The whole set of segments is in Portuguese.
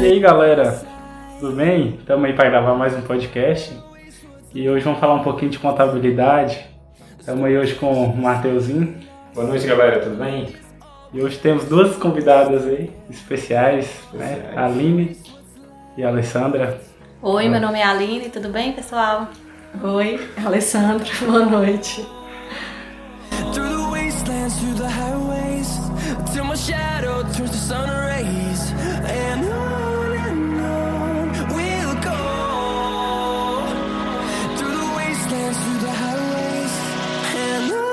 E aí galera, tudo bem? Estamos aí para gravar mais um podcast e hoje vamos falar um pouquinho de contabilidade. Estamos aí hoje com o Mateuzinho. Boa noite galera, tudo bem? E hoje temos duas convidadas aí, especiais, né? Especiais. A Aline e a Alessandra. Oi, meu nome é Aline, tudo bem, pessoal? Oi, Alessandra, boa noite. Turns to sun rays, and on and on we'll go. Wastelands, highways, and on.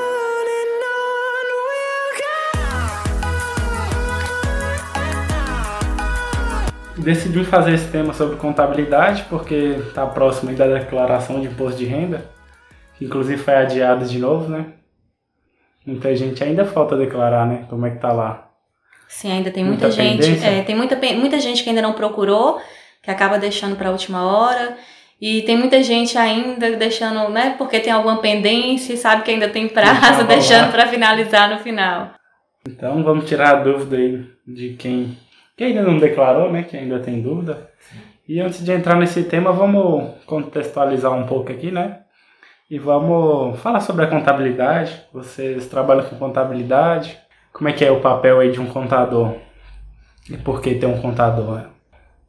Decidimos fazer esse tema sobre contabilidade porque está próximo da declaração de imposto de renda, que inclusive foi adiada de novo, né? Muita gente ainda falta declarar, né? Como é que tá lá? Sim, ainda tem muita, Muita gente, é, tem muita, muita gente que ainda não procurou, que acaba deixando para a última hora. E tem muita gente ainda deixando, né? Porque tem alguma pendência e sabe que ainda tem prazo, deixando para finalizar no final. Então vamos tirar a dúvida aí de quem, quem ainda não declarou, né? Que ainda tem dúvida. E antes de entrar nesse tema, vamos contextualizar um pouco aqui, né? E vamos falar sobre a contabilidade. Vocês trabalham com contabilidade. Como é que é o papel aí de um contador? E por que ter um contador?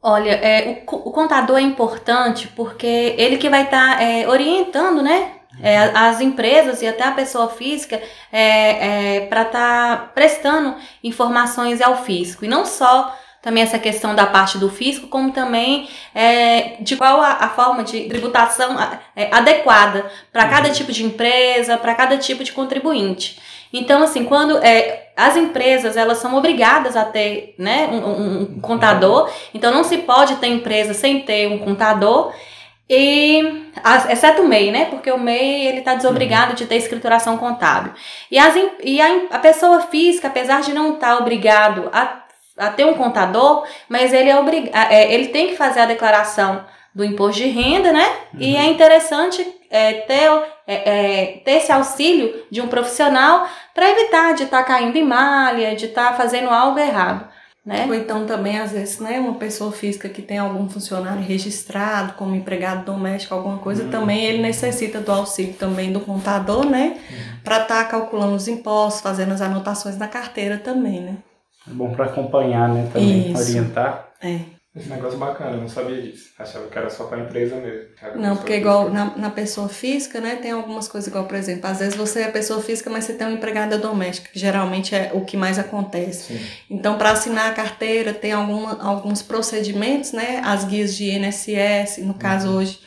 Olha, é, o, o contador é importante porque ele que vai estar orientando, né? é, as empresas e até a pessoa física para estar prestando informações ao fisco. E não só também essa questão da parte do fisco, como também é, de qual a, a forma de tributação a- é, adequada para cada tipo de empresa, para cada tipo de contribuinte. Então, assim, quando é, as empresas elas são obrigadas a ter né, um, um- contador, então não se pode ter empresa sem ter um contador. E, exceto o MEI, né? Porque o MEI ele está desobrigado de ter escrituração contábil. E, as, e a, a pessoa física, apesar de não estar obrigado a, a ter um contador, mas ele, é obrig, a- é, ele tem que fazer a declaração do imposto de renda, né? E é interessante é, ter, é, é, ter esse auxílio de um profissional para evitar de estar caindo em malha, de estar fazendo algo errado, né? Ou então também, às vezes, né, uma pessoa física que tem algum funcionário registrado como empregado doméstico, alguma coisa, também ele necessita do auxílio também do contador, né? Para estar calculando os impostos, fazendo as anotações na carteira também, né? É bom para acompanhar, né? Também Isso. orientar. É. Esse negócio bacana, eu não sabia disso. Achava que era só pra empresa mesmo. Não, porque física. igual na, na pessoa física, né, tem algumas coisas igual, por exemplo, às vezes você é pessoa física, mas você tem uma empregada doméstica, que geralmente é o que mais acontece. Sim. Então, para assinar a carteira, tem alguma, alguns procedimentos, né? As guias de INSS, no caso hoje,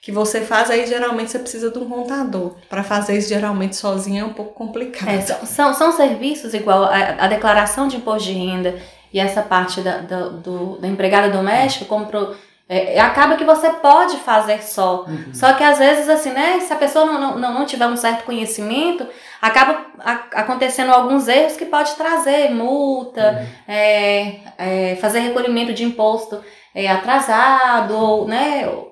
que você faz, aí geralmente você precisa de um contador. Para fazer isso geralmente sozinho é um pouco complicado. É, são, são, são serviços igual a, a declaração de imposto de renda e essa parte da, da, do, da empregada doméstica, como pro, é, acaba que você pode fazer só. Só que às vezes, assim, né, se a pessoa não, não, não, tiver um certo conhecimento, acaba a- acontecendo alguns erros que pode trazer multa, é, é, fazer recolhimento de imposto é, atrasado, ou, né, ou,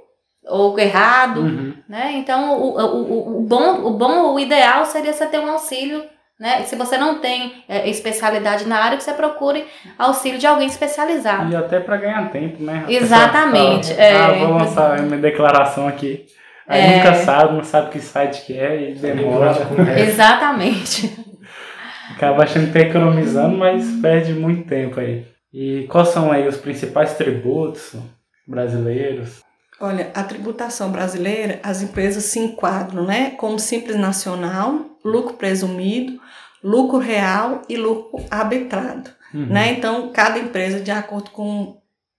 ou errado Uhum. né? Então, o, o, o, o bom, o bom, o ideal seria você ter um auxílio, né? Se você não tem é, especialidade na área, que você procure auxílio de alguém especializado. E até para ganhar tempo, né? A Exatamente, pessoa fala, é. Ah, vou lançar minha declaração aqui. Aí É. nunca sabe, não sabe que site que é e demora. Exatamente. Acaba achando que tá economizando, mas perde muito tempo aí. E quais são aí os principais tributos brasileiros? Olha, a tributação brasileira, as empresas se enquadram, né, como simples nacional, lucro presumido, lucro real e lucro arbitrado, Uhum. né? Então, cada empresa, de acordo com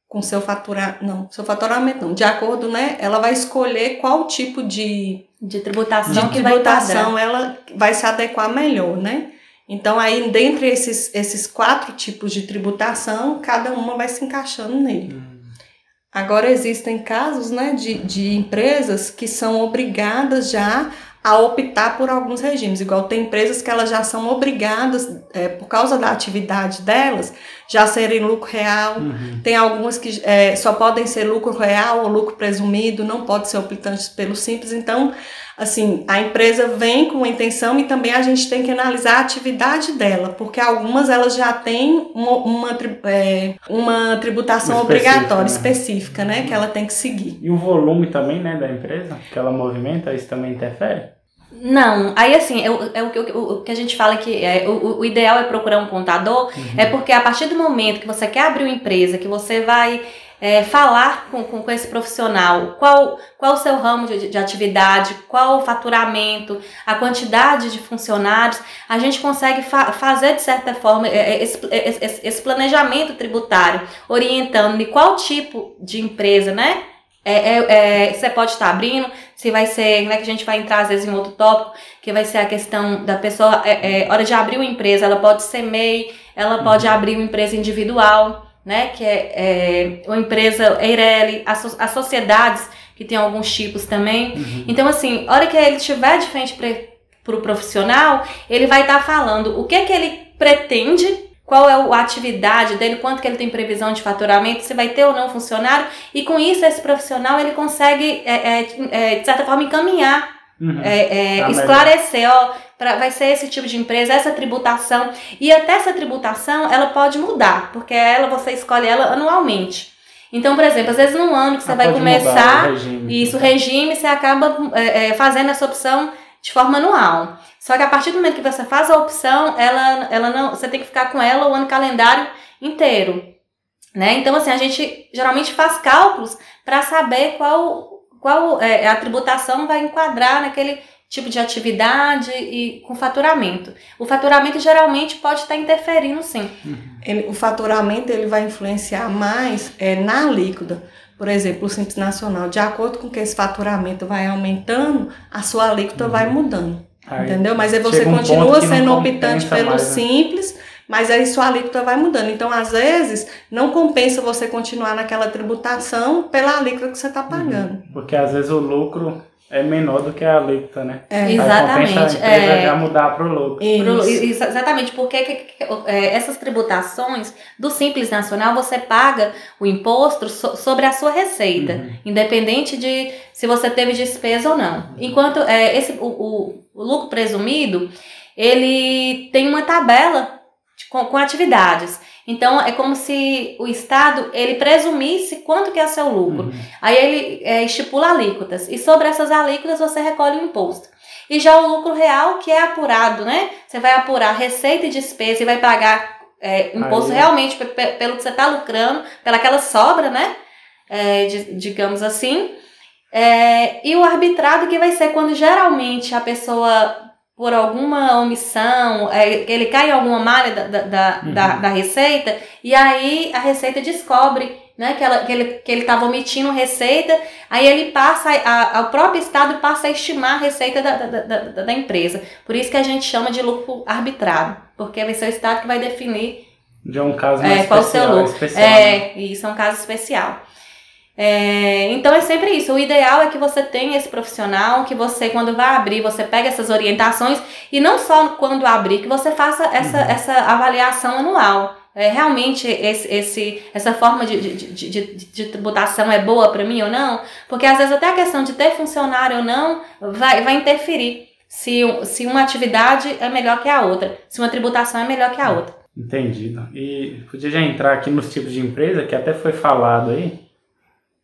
com seu faturamento, não, seu faturamento não, de acordo, né, ela vai escolher qual tipo de De tributação de que vai tributação ela vai se adequar melhor, né? Então, aí, dentre esses, esses quatro tipos de tributação, cada uma vai se encaixando nele. Agora, existem casos né, de, de empresas que são obrigadas já a optar por alguns regimes. Igual tem empresas que elas já são obrigadas, é, por causa da atividade delas, já serem lucro real. Tem algumas que é, só podem ser lucro real ou lucro presumido, não pode ser optante pelo simples. Então, assim, a empresa vem com intenção e também a gente tem que analisar a atividade dela, porque algumas elas já têm uma, uma, é, uma tributação Específica, obrigatória, né? específica, né? Que ela tem que seguir. E o volume também, né, da empresa, que ela movimenta, isso também interfere? Não, aí assim, é o, é o, que- o, o que a gente fala que é, o, o ideal é procurar um contador, é porque a partir do momento que você quer abrir uma empresa, que você vai é, falar com, com, com esse profissional, qual, qual o seu ramo de, de atividade, qual o faturamento, a quantidade de funcionários, a gente consegue fa fazer, de certa forma, é, é, esse, esse, esse planejamento tributário, orientando de qual tipo de empresa, né? É, é, é, você pode estar abrindo, se vai ser, né, que a gente vai entrar às vezes em outro tópico, que vai ser a questão da pessoa, é, é, hora de abrir uma empresa, ela pode ser MEI, ela pode abrir uma empresa individual, né, que é, é uma empresa EIRELI, as, as sociedades, que tem alguns tipos também. Então, assim, hora que ele estiver de frente para o profissional, ele vai estar falando o que que ele pretende, qual é a atividade dele, quanto que ele tem previsão de faturamento, se vai ter ou não funcionário, e com isso esse profissional ele consegue, é, é, é, de certa forma, encaminhar Uhum. é, é, Tá esclarecer, ó, pra, vai ser esse tipo de empresa, essa tributação. E até essa tributação, ela pode mudar, porque ela você escolhe ela anualmente. Então, por exemplo, às vezes num ano que você Ah, vai mudar começar, o regime. isso, o regime, você acaba fazendo essa opção de forma anual. Só que a partir do momento que você faz a opção, ela, ela não, você tem que ficar com ela o ano calendário inteiro. Né? Então, assim, a gente geralmente faz cálculos para saber qual, qual é, a tributação vai enquadrar naquele tipo de atividade e com faturamento. O faturamento geralmente pode estar interferindo, sim. Ele- o faturamento ele vai influenciar mais é, na alíquota. Por exemplo, o Simples Nacional, de acordo com que esse faturamento vai aumentando, a sua alíquota vai mudando. Aí entendeu? Mas aí você um continua sendo optante pelo mais, né? simples, mas aí sua alíquota vai mudando. Então, às vezes, não compensa você continuar naquela tributação pela alíquota que você está pagando. Porque às vezes o lucro é menor do que a alíquota, né? É. Aí Exatamente, compensa a empresa é. já mudar pro lucro. Pro- Isso. isso, exatamente, porque que- que- é, essas tributações do Simples Nacional você paga o imposto so- sobre a sua receita, independente de se você teve despesa ou não. Enquanto é, esse, o, o- o lucro presumido, ele tem uma tabela de- com, com atividades. Então é como se o Estado ele presumisse quanto que é seu lucro. Aí ele é, estipula alíquotas. E sobre essas alíquotas você recolhe o imposto. E já o lucro real, que é apurado, né? Você vai apurar receita e despesa e vai pagar é, imposto Aí. realmente pe- pe- pelo que você está lucrando, pelaquela sobra, né? É, di- digamos assim. É, e o arbitrado que vai ser quando geralmente a pessoa, por alguma omissão, é, ele cai em alguma malha da, da, da, da, da receita, e aí a receita descobre né, que, ela, que ele que ele estava omitindo receita, aí ele passa, a, a- o próprio Estado passa a estimar a receita da, da, da, da- empresa. Por isso que a gente chama de lucro arbitrado, porque vai ser o Estado que vai definir De um caso mais é, qual o seu especial. lucro. especial né? É, e isso é um caso especial. É, então é sempre isso. O ideal é que você tenha esse profissional, que você, quando vai abrir, você pega essas orientações e não só quando abrir, que você faça essa, Uhum. essa avaliação anual. É, realmente esse, esse, essa forma de, de, de, de, tributação é boa para mim ou não? Porque às vezes até a questão de ter funcionário ou não vai, vai interferir. Se, se uma atividade é melhor que a outra, se uma tributação é melhor que a outra. Entendido. E podia já entrar aqui nos tipos de empresa, que até foi falado aí.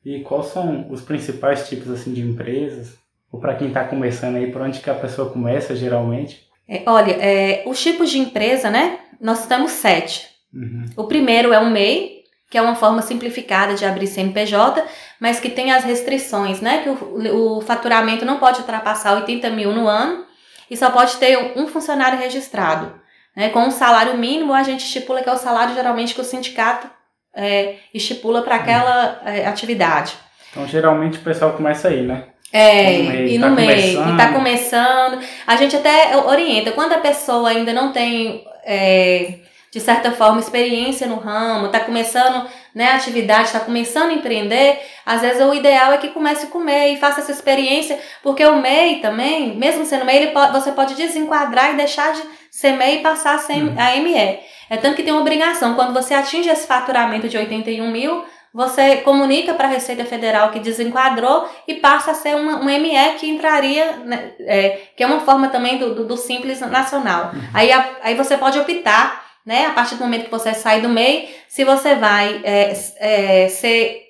E quais são os principais tipos assim de empresas? Ou para quem está começando aí, por onde que a pessoa começa geralmente? É, olha, é, os tipos de empresa, né? Nós temos sete. Uhum. O primeiro é o MEI, que é uma forma simplificada de abrir CNPJ, mas que tem as restrições, né? Que o, o faturamento não pode ultrapassar 80 mil no ano e só pode ter um funcionário registrado. Né? Com um salário mínimo, a gente estipula que é o salário geralmente que o sindicato é, estipula para aquela é, atividade. Então geralmente o pessoal começa aí, né? É, No e tá no meio, começando. e tá começando. A gente até orienta, quando a pessoa ainda não tem, é, de certa forma, experiência no ramo, está começando né, a atividade, está começando a empreender, às vezes o ideal é que comece com o MEI e faça essa experiência, porque o MEI também, mesmo sendo MEI, ele pode, você pode desenquadrar e deixar de ser MEI e passar a ser a ME. É tanto que tem uma obrigação, quando você atinge esse faturamento de 81 mil, você comunica para a Receita Federal que desenquadrou e passa a ser uma, um ME que entraria, né, é, que é uma forma também do, do, do Simples Nacional. Aí, a, aí você pode optar, né, a partir do momento que você sai do MEI, se você vai é, é, ser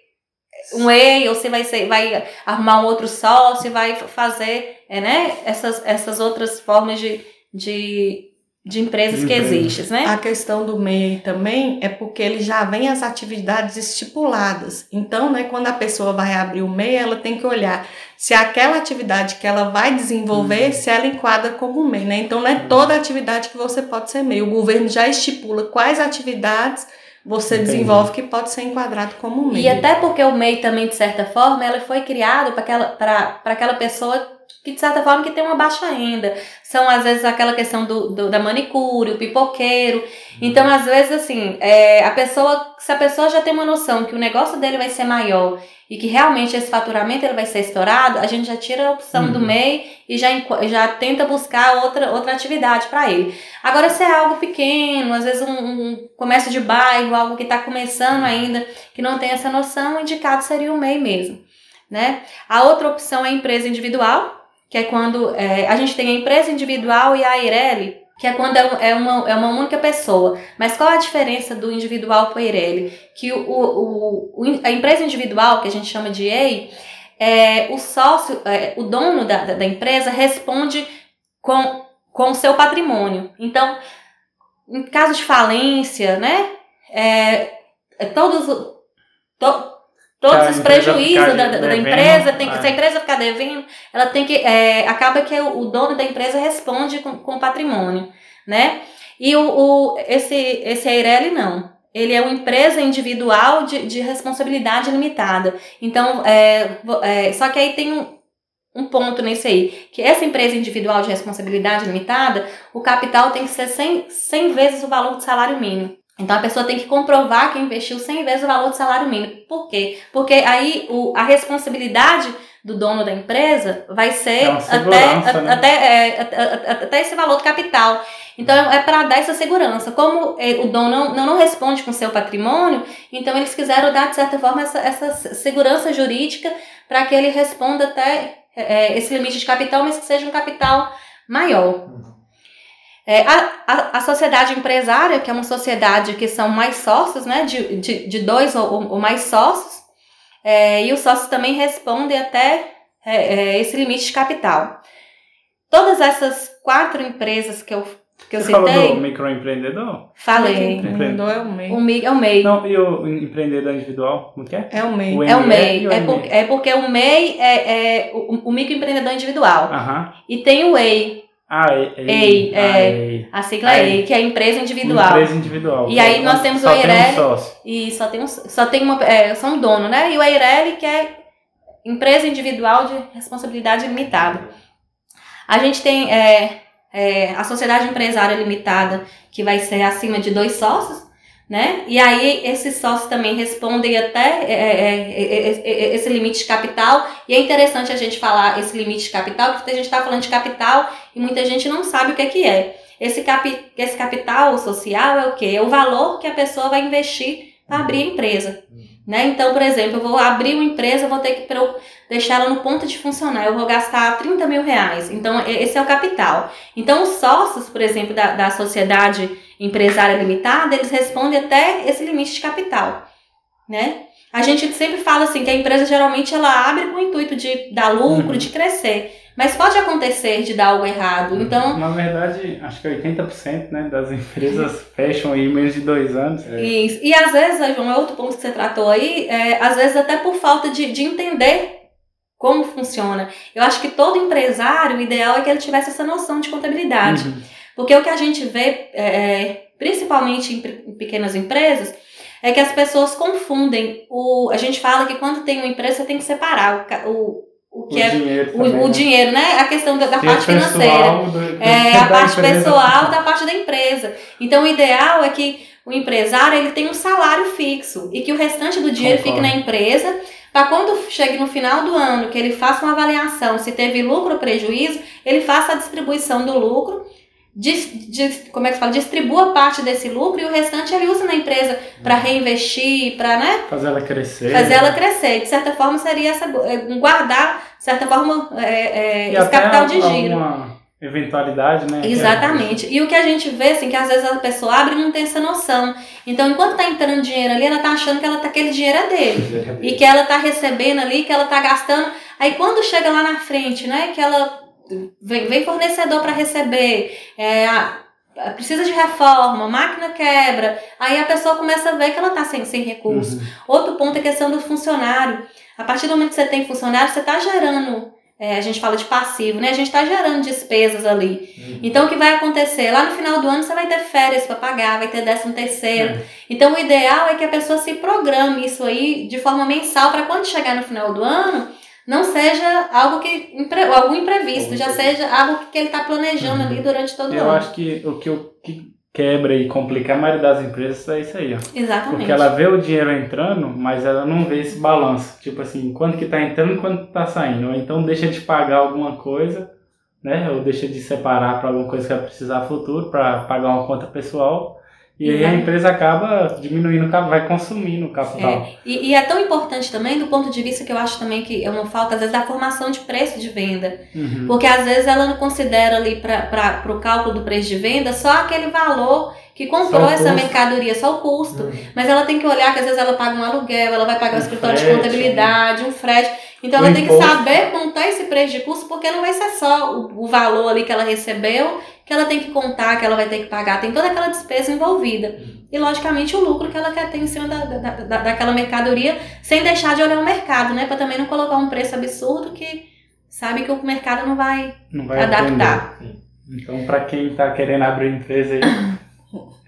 um EI ou se vai, ser, vai arrumar um outro sócio, vai fazer é, né, essas, essas outras formas de, de de empresas De que existem, né? A questão do MEI também é porque ele já vem as atividades estipuladas. Então, né, quando a pessoa vai abrir o MEI, ela tem que olhar se aquela atividade que ela vai desenvolver, se ela enquadra como MEI, né? Então, não é toda atividade que você pode ser MEI. O governo já estipula quais atividades você Entendi. desenvolve que pode ser enquadrado como MEI. E até porque o MEI também, de certa forma, ela foi criado para aquela, pra- pra aquela pessoa que, de certa forma, que tem uma baixa renda. São, às vezes, aquela questão do, do- da manicure, o pipoqueiro. Então, às vezes, assim, é, a pessoa, se a pessoa já tem uma noção que o negócio dele vai ser maior e que realmente esse faturamento ele vai ser estourado, a gente já tira a opção do Uhum. MEI e já, já tenta buscar outra, outra atividade para ele. Agora, se é algo pequeno, às vezes um, um comércio de bairro, algo que está começando ainda, que não tem essa noção, o indicado seria o MEI mesmo. Né? A outra opção é a empresa individual, que é quando é, a gente tem a empresa individual e a Eireli, que é quando é, é uma, é uma única pessoa. Mas qual a diferença do individual para o Eireli? Que o, o, o- a empresa individual, que a gente chama de EI, é, o sócio, é, o dono da, da, empresa responde com, com o seu patrimônio. Então, em caso de falência, né? É, é todos, to- todos os prejuízos da, da- empresa, tem, que- é. se a empresa ficar devendo, ela tem que. é, acaba que o, dono da empresa responde com, com o patrimônio, né? E o, o, esse, esse Eireli não. Ele é uma empresa individual de, de responsabilidade limitada. Então, é, é, só que aí tem um, um ponto nesse aí, que essa empresa individual de responsabilidade limitada, o capital tem que ser 100, 100 vezes o valor do salário mínimo. Então a pessoa tem que comprovar que investiu 100 vezes o valor do salário mínimo. Por quê? Porque aí o, a responsabilidade do dono da empresa vai ser É até, né? até, é, até, esse valor do capital. Então é para dar essa segurança. Como é, o dono não, não, não responde com seu patrimônio, então eles quiseram dar, de certa forma, essa, essa segurança jurídica para que ele responda até é, esse limite de capital, mas que seja um capital maior. É, a, a, a sociedade empresária, que é uma sociedade que são mais sócios, né, de, de, de dois ou, ou mais sócios, é, e os sócios também respondem até é, é, esse limite de capital. Todas essas quatro empresas que eu, que eu Você falou do citei, microempreendedor? falei. Empreendedor é o MEI. O MEI é o MEI. Não, e o empreendedor individual? Como que é? É o MEI. O É o ME MEI. o É, por- é porque o MEI é, é o, o microempreendedor individual. Aham. E tem o EI, Ah, é. Ei, é. a sigla. EI, que é a empresa individual. Empresa individual. E aí nós temos Só o tem um Eireli. E só tem, um, só tem uma. É, só um dono, né? E o Eireli, que é empresa individual de responsabilidade limitada. A gente tem é, é, a sociedade empresária limitada, que vai ser acima de dois sócios, né? E aí esses sócios também respondem até é, é, é, é, é, esse limite de capital. E é interessante a gente falar esse limite de capital, porque a gente está falando de capital e muita gente não sabe o que é que é. Esse, capi, esse capital social é o quê? É o valor que a pessoa vai investir para abrir a empresa. Né? Então, por exemplo, eu vou abrir uma empresa, eu vou ter que deixar ela no ponto de funcionar, eu vou gastar 30 mil reais. Então, esse é o capital. Então, os sócios, por exemplo, da, da sociedade empresária limitada, eles respondem até esse limite de capital. Né? A gente sempre fala assim que a empresa geralmente ela abre com o intuito de dar lucro, Uhum. de crescer. Mas pode acontecer de dar algo errado. Então, Na verdade, acho que 80% né, das empresas fecham aí em menos de dois anos. Isso. E às vezes, João, é outro ponto que você tratou aí, é, às vezes até por falta de, de entender como funciona. Eu acho que todo empresário, o ideal é que ele tivesse essa noção de contabilidade. Uhum. Porque o que a gente vê, é, principalmente em, em pequenas empresas, é que as pessoas confundem. O, a gente fala que quando tem uma empresa, você tem que separar o, o, o O que é dinheiro o, também, o né? dinheiro, né? A questão da, da Tem o parte financeira. do- É a parte empresa. pessoal da parte da empresa. Então, o ideal é que o empresário ele tenha um salário fixo e que o restante do dinheiro fique Concordo. na empresa para quando chegue no final do ano, que ele faça uma avaliação se teve lucro ou prejuízo, ele faça a distribuição do lucro, dis, dis- como é que se fala? Distribua parte desse lucro e o restante ele usa na empresa para reinvestir, para né, Fazer ela crescer. fazer ela crescer. De certa forma, seria essa, é, guardar, de certa forma, é, é, esse capital de giro. alguma eventualidade, né? Exatamente. E o que a gente vê, assim, que às vezes a pessoa abre e não tem essa noção. Então, enquanto tá entrando dinheiro ali, ela tá achando que ela tá, aquele dinheiro é dele. E que ela tá recebendo ali, que ela tá gastando. Aí quando chega lá na frente, né, que ela vem, vem fornecedor para receber, é, precisa de reforma, máquina quebra, aí a pessoa começa a ver que ela tá sem, sem recurso. Uhum. Outro ponto é a questão do funcionário. A partir do momento que você tem funcionário, você está gerando, é, a gente fala de passivo, né? A gente está gerando despesas ali. Uhum. Então, o que vai acontecer? Lá no final do ano, você vai ter férias para pagar, vai ter décimo terceiro. É. Então, o ideal é que a pessoa se programe isso aí de forma mensal para quando chegar no final do ano, não seja algo que algum imprevisto, já seja algo que ele está planejando Uhum. ali durante todo o Eu ano. acho que o que, o que quebra e complica a maioria das empresas é isso aí, ó. Exatamente. Porque ela vê o dinheiro entrando, mas ela não vê esse balanço. Tipo assim, quanto que tá entrando e quanto tá saindo. Ou então deixa de pagar alguma coisa, né? Ou deixa de separar para alguma coisa que vai precisar no futuro, para pagar uma conta pessoal. E aí a Uhum. empresa acaba diminuindo, vai consumindo o capital. E, e é tão importante também do ponto de vista que eu acho também que é uma falta, às vezes, da formação de preço de venda. Uhum. Porque às vezes ela não considera ali para o cálculo do preço de venda só aquele valor que comprou essa custo. mercadoria, só o custo. Mas ela tem que olhar que às vezes ela paga um aluguel, ela vai pagar o Um escritório de frete, contabilidade, um frete. Então O ela tem que imposto. saber montar esse preço de custo, porque não vai ser só o, o valor ali que ela recebeu, que ela tem que contar, que ela vai ter que pagar. Tem toda aquela despesa envolvida. E, logicamente, o lucro que ela quer ter em cima da, da, da- daquela mercadoria, sem deixar de olhar o mercado, né? Para também não colocar um preço absurdo que sabe que o mercado não vai Não vai adaptar. atender. Então, para quem tá querendo abrir empresa aí,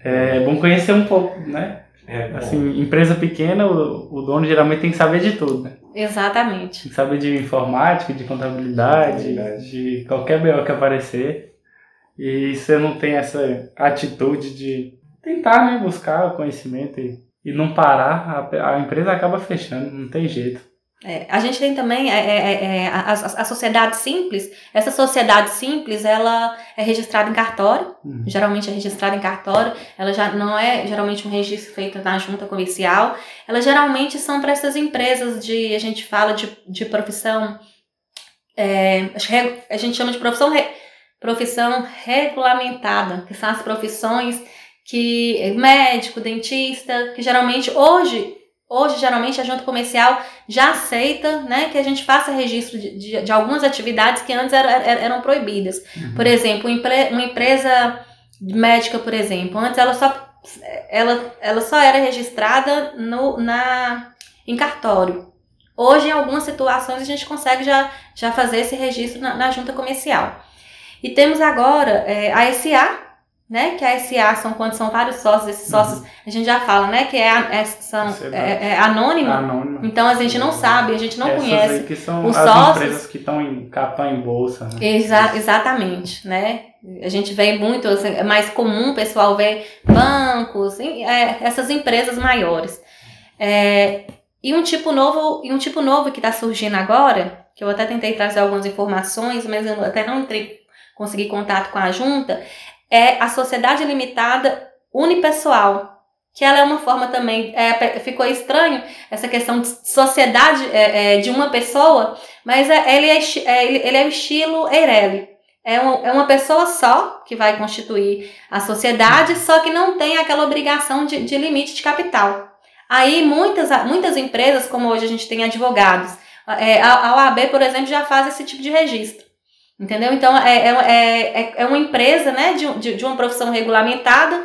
é bom conhecer um pouco, né? É. Assim, empresa pequena, o, o dono geralmente tem que saber de tudo, né? Exatamente. Saber de informática, de contabilidade, Contabilidade. de qualquer BO que aparecer. E você não tem essa atitude de tentar, né, buscar o conhecimento e, e não parar, a, a empresa acaba fechando, não tem jeito. É, a gente tem também é, é, é, a, a, a sociedade simples. Essa sociedade simples, ela é registrada em cartório. Uhum. Geralmente é registrada em cartório. Ela já não é geralmente um registro feito na junta comercial. Elas geralmente são para essas empresas de, a gente fala de, de profissão, é, a gente chama de profissão, profissão regulamentada, que são as profissões que médico, dentista, que geralmente hoje Hoje, geralmente, a junta comercial já aceita né, que a gente faça registro de, de, de algumas atividades que antes eram, eram, proibidas. Por exemplo, uma empresa médica, por exemplo, antes ela só, ela, ela só era registrada no, na, em cartório. Hoje, em algumas situações, a gente consegue já, já fazer esse registro na, na junta comercial. E temos agora é, a SA, né? Que a SA são quando são vários sócios, esses sócios, a gente já fala, né? Que é, é, são, é, é anônimo. Então a gente não sabe, a gente não Essas conhece. que são os as sócios. empresas que estão em capital em bolsa. Né? Exa exatamente, né? A gente vê muito, assim, é mais comum o pessoal ver bancos, é, essas empresas maiores. É, e um tipo novo, e um tipo novo que está surgindo agora, que eu até tentei trazer algumas informações, mas eu até não entrei, consegui contato com a junta, é a sociedade limitada unipessoal. Que ela é uma forma também, é, ficou estranho essa questão de sociedade é, é, de uma pessoa, mas é- ele, é, é, ele é o estilo Eireli. É, um, é uma pessoa só que vai constituir a sociedade, só que não tem aquela obrigação de, de limite de capital. Aí muitas, muitas empresas, como hoje a gente tem advogados, é, a, a OAB, por exemplo, já faz esse tipo de registro. Entendeu? Então, é, é, é, é uma empresa né, de, de, de uma profissão regulamentada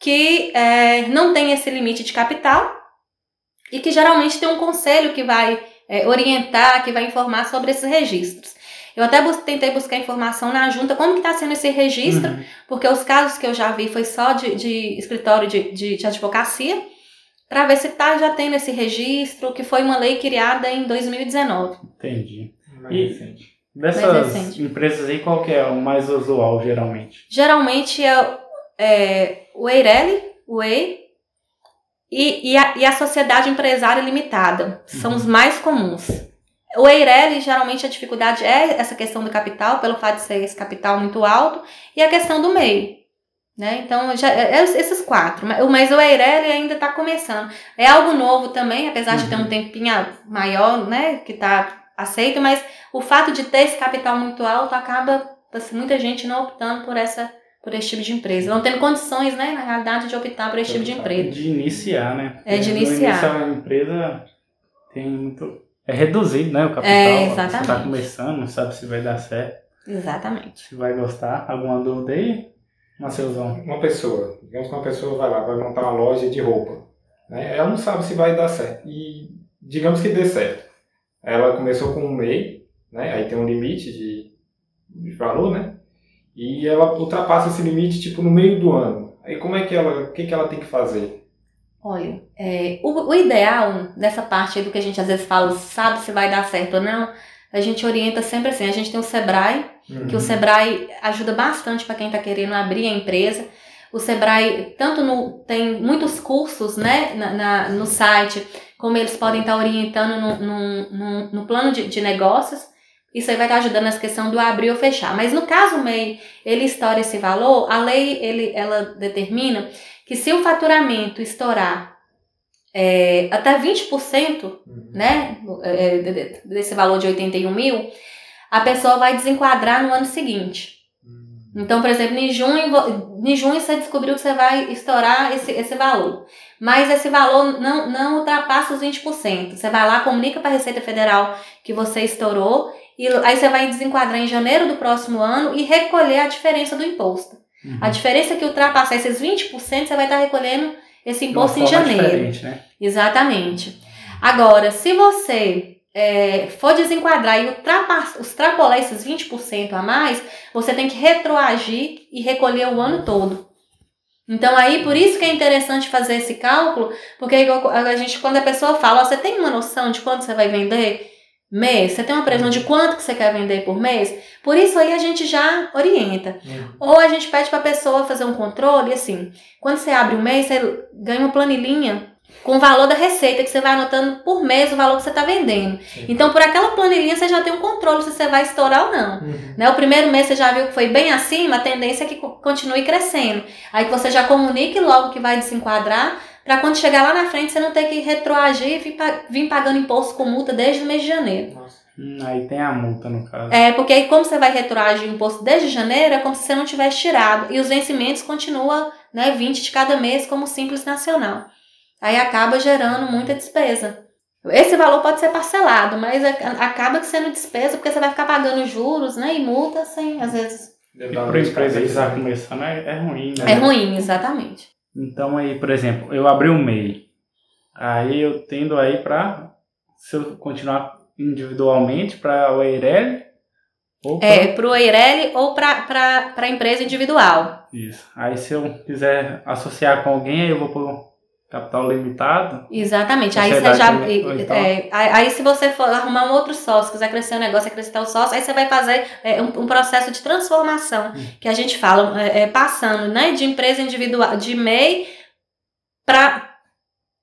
que é, não tem esse limite de capital e que geralmente tem um conselho que vai é, orientar, que vai informar sobre esses registros. Eu até bus tentei buscar informação na junta como que está sendo esse registro, Uhum. porque os casos que eu já vi foi só de, de escritório de, de, de advocacia, para ver se tá já tendo esse registro, que foi uma lei criada em 2019. Entendi. Mais E- recente. Dessas empresas aí, qual que é o mais usual, geralmente? Geralmente é, é o Eireli, o EI e, e, a, e a Sociedade Empresária Limitada. São os mais comuns. O Eireli, geralmente a dificuldade é essa questão do capital, pelo fato de ser esse capital muito alto, e a questão do MEI. Né? Então, já, é esses quatro. Mas o Eireli ainda está começando. É algo novo também, apesar de ter um tempinho maior, né, que está aceito, mas o fato de ter esse capital muito alto acaba assim, muita gente não optando por essa por esse tipo de empresa. Não tendo condições, né, na realidade, de optar por esse tipo de empresa. De iniciar, né? É, de iniciar. início, a empresa tem muito... É reduzido, né, o capital. É, Você está exatamente. começando, não sabe se vai dar certo, Exatamente. se vai gostar. Alguma dúvida aí, Matheusão? Uma pessoa, digamos que uma pessoa vai lá, vai montar uma loja de roupa. Né? Ela não sabe se vai dar certo. E digamos que dê certo. Ela começou com um MEI, né? aí tem um limite de, de valor, né? E ela ultrapassa esse limite tipo no meio do ano. Aí como é que ela, o que, que ela tem que fazer? Olha, é, o, o ideal dessa parte aí do que a gente às vezes fala, sabe se vai dar certo ou não, a gente orienta sempre assim. A gente tem o Sebrae, Uhum. que o Sebrae ajuda bastante para quem está querendo abrir a empresa. O Sebrae tanto no, tem muitos cursos né, na, na- no site, como eles podem estar orientando no, no, no- no plano de, de negócios. Isso aí vai estar ajudando nessa questão do abrir ou fechar. Mas no caso o MEI, ele estoura esse valor, a lei ele, ela determina que se o faturamento estourar é, até 20%, Uhum. né, é, de- de- desse valor de 81 mil, a pessoa vai desenquadrar no ano seguinte. Então, por exemplo, em junho, em junho você descobriu que você vai estourar esse, esse valor. Mas esse valor não, não ultrapassa os 20%. Você vai lá, comunica para a Receita Federal que você estourou, e aí você vai desenquadrar em janeiro do próximo ano e recolher a diferença do imposto. Uhum. A diferença que ultrapassar esses 20%, você vai estar recolhendo esse imposto em janeiro. né? Exatamente. Agora, se você é, for desenquadrar e extrapolar esses 20% a mais, você tem que retroagir e recolher o ano todo. Então aí, por isso que é interessante fazer esse cálculo, porque a gente, quando a pessoa fala, você tem uma noção de quanto você vai vender mês? Você tem uma previsão de quanto que você quer vender por mês? Por isso aí a gente já orienta. Ou a gente pede para a pessoa fazer um controle, assim, quando você abre o mês, você ganha uma planilhinha com o valor da receita, que você vai anotando por mês o valor que você está vendendo. Então, por aquela planilhinha, você já tem um controle se você vai estourar ou não. Uhum. Né? O primeiro mês você já viu que foi bem acima, a tendência é que co- continue crescendo. Aí que você já comunique logo que vai desenquadrar, para quando chegar lá na frente você não ter que retroagir e vir pagando imposto com multa desde o mês de janeiro. Nossa. Hum, aí tem a multa, no caso. É, porque aí como você vai retroagir o imposto desde janeiro, é como se você não tivesse tirado. E os vencimentos continuam, né, 20 de cada mês como simples nacional. Aí acaba gerando muita despesa. Esse valor pode ser parcelado, mas a- acaba sendo despesa porque você vai ficar pagando juros, né, e multas sem, às vezes, E para de empresa que está né? começando é, é ruim, né? é ruim, exatamente. Então aí, por exemplo, eu abri um MEI. Aí eu tendo aí para se eu continuar individualmente para o Eireli pra- É, pro Eireli ou para a empresa individual. isso. Aí se eu quiser associar com alguém, aí eu vou pôr capital limitado. Exatamente. Aí você já. é, aí, se você for arrumar um outro sócio, quiser crescer o negócio, acrescentar o sócio, aí você vai fazer é, um, um processo de transformação, Hum. que a gente fala, é, é, passando né, de empresa individual, de MEI para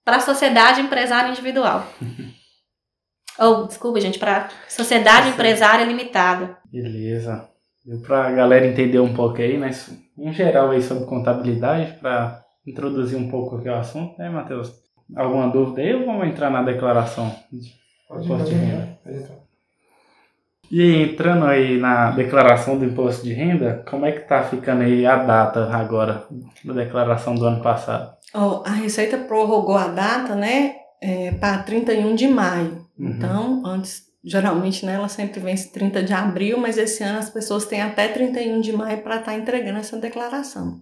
para sociedade empresária individual. Ou, desculpa, gente, para sociedade empresária limitada. Beleza. Deu pra galera entender um pouco aí, mas em geral aí sobre contabilidade, para introduzir um pouco aqui o assunto, né, Matheus? Alguma dúvida aí ou vamos entrar na declaração? Pode Imposto de renda. E entrando aí na declaração do imposto de renda, como é que tá ficando aí a data agora da declaração do ano passado? Ó, a Receita prorrogou a data, né, para 31 de maio. Uhum. Então, antes, geralmente, né, ela sempre vence 30 de abril, mas esse ano as pessoas têm até 31 de maio para estar entregando essa declaração.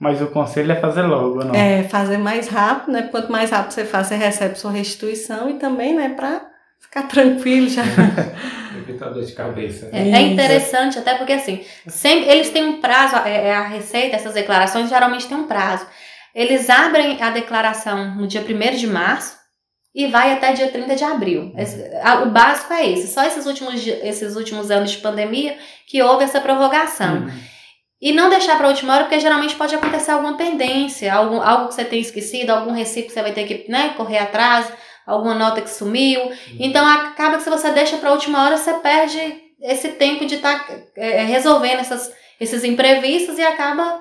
Mas o conselho é fazer logo, não? É, fazer mais rápido, né? Quanto mais rápido você faz, você recebe sua restituição e também, né, para ficar tranquilo já. Evita dor de cabeça. É, né? é Isso. interessante até porque assim, sempre, eles têm um prazo, é, é a receita, essas declarações geralmente têm um prazo. Eles abrem a declaração no dia 1 de março, e vai até dia 30 de abril. Esse- a- o básico é esse. Só esses últimos, esses últimos anos de pandemia que houve essa prorrogação. Uhum. E não deixar para a última hora, porque geralmente pode acontecer alguma pendência, algum, algo que você tem esquecido, algum recibo que você vai ter que né, correr atrás, alguma nota que sumiu. Então acaba que se você deixa para a última hora, você perde esse tempo de estar resolvendo essas, esses imprevistos e acaba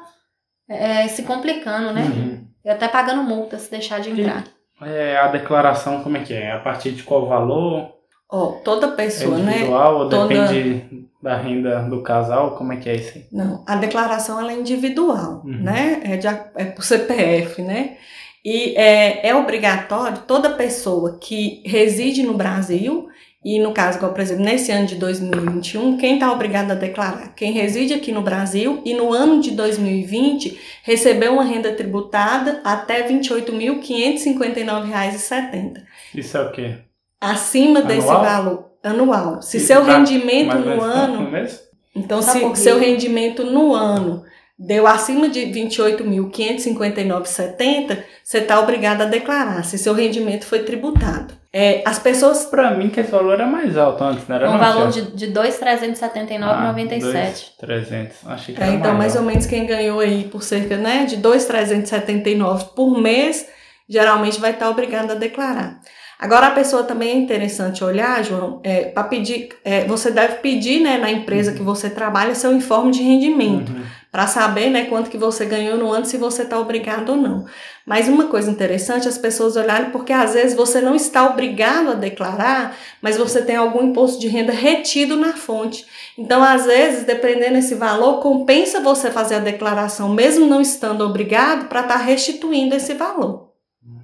é, se complicando, né? Uhum. E até pagando multa se deixar de entrar. É, a declaração, como é que é? A partir de qual valor? Ó, toda É pessoa, né? individual ou Toda- depende da renda do casal? Como é que é isso aí? Não, a declaração ela é individual, Uhum. né? É, de, é por CPF, né? E é, é obrigatório toda pessoa que reside no Brasil, e no caso, igual, por exemplo, nesse ano de 2021, quem está obrigado a declarar? Quem reside aqui no Brasil e no ano de 2020 recebeu uma renda tributada até R$ 28.559,70. Isso é o quê? Acima desse Anual? valor anual. Se Isso seu dá rendimento Mais ou no ano então, Só se seu rendimento no ano deu acima de R$ 28.559,70, você está obrigado a declarar se seu rendimento foi tributado. É, as pessoas. Pra mim que esse valor era mais alto antes, não era Um não, valor Tiago? de, de 2,379,97. 300. Achei que é, era então, mais ou alto. menos quem ganhou aí por cerca né, de R$ 2,379 por mês, geralmente vai estar obrigado a declarar. Agora, a pessoa também é interessante olhar, João, é, para pedir, é, você deve pedir né, na empresa que você trabalha seu informe de rendimento. Uhum. para saber né, quanto que você ganhou no ano, se você está obrigado ou não. Mas uma coisa interessante, as pessoas olharem, porque às vezes você não está obrigado a declarar, mas você tem algum imposto de renda retido na fonte. Então, às vezes, dependendo desse valor, compensa você fazer a declaração, mesmo não estando obrigado, para estar restituindo esse valor.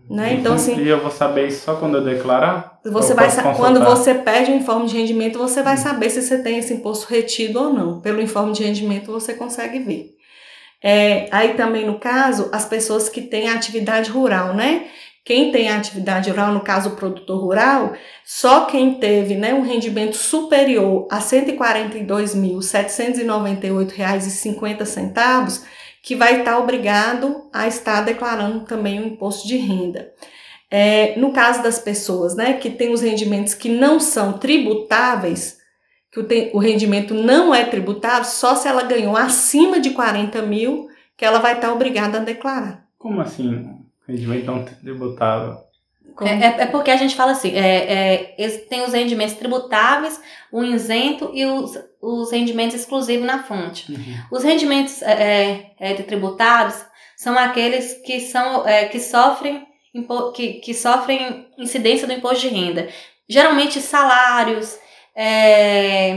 Né? Então, assim, E eu vou saber isso só quando eu declarar? você Ou vai quando você pede o informe de rendimento, você vai saber se você tem esse imposto retido ou não. Pelo informe de rendimento você consegue ver. É, aí também no caso, as pessoas que têm atividade rural, né? Quem tem atividade rural, no caso o produtor rural, só quem teve né, um rendimento superior a R$ 142.798,50 que vai estar obrigado a estar declarando também o imposto de renda. É, no caso das pessoas né, que têm os rendimentos que não são tributáveis, que o, tem- o rendimento não é tributável, só se ela ganhou acima de 40 mil, que ela vai estar obrigada a declarar. Como assim? Rendimento não tributável. É, é- é porque a gente fala assim, é, é, tem os rendimentos tributáveis, o isento e os, os rendimentos exclusivos na fonte. Uhum. Os rendimentos é, é, tributados são aqueles que, são, é, que, sofrem, que, que sofrem incidência do imposto de renda. Geralmente salários, é,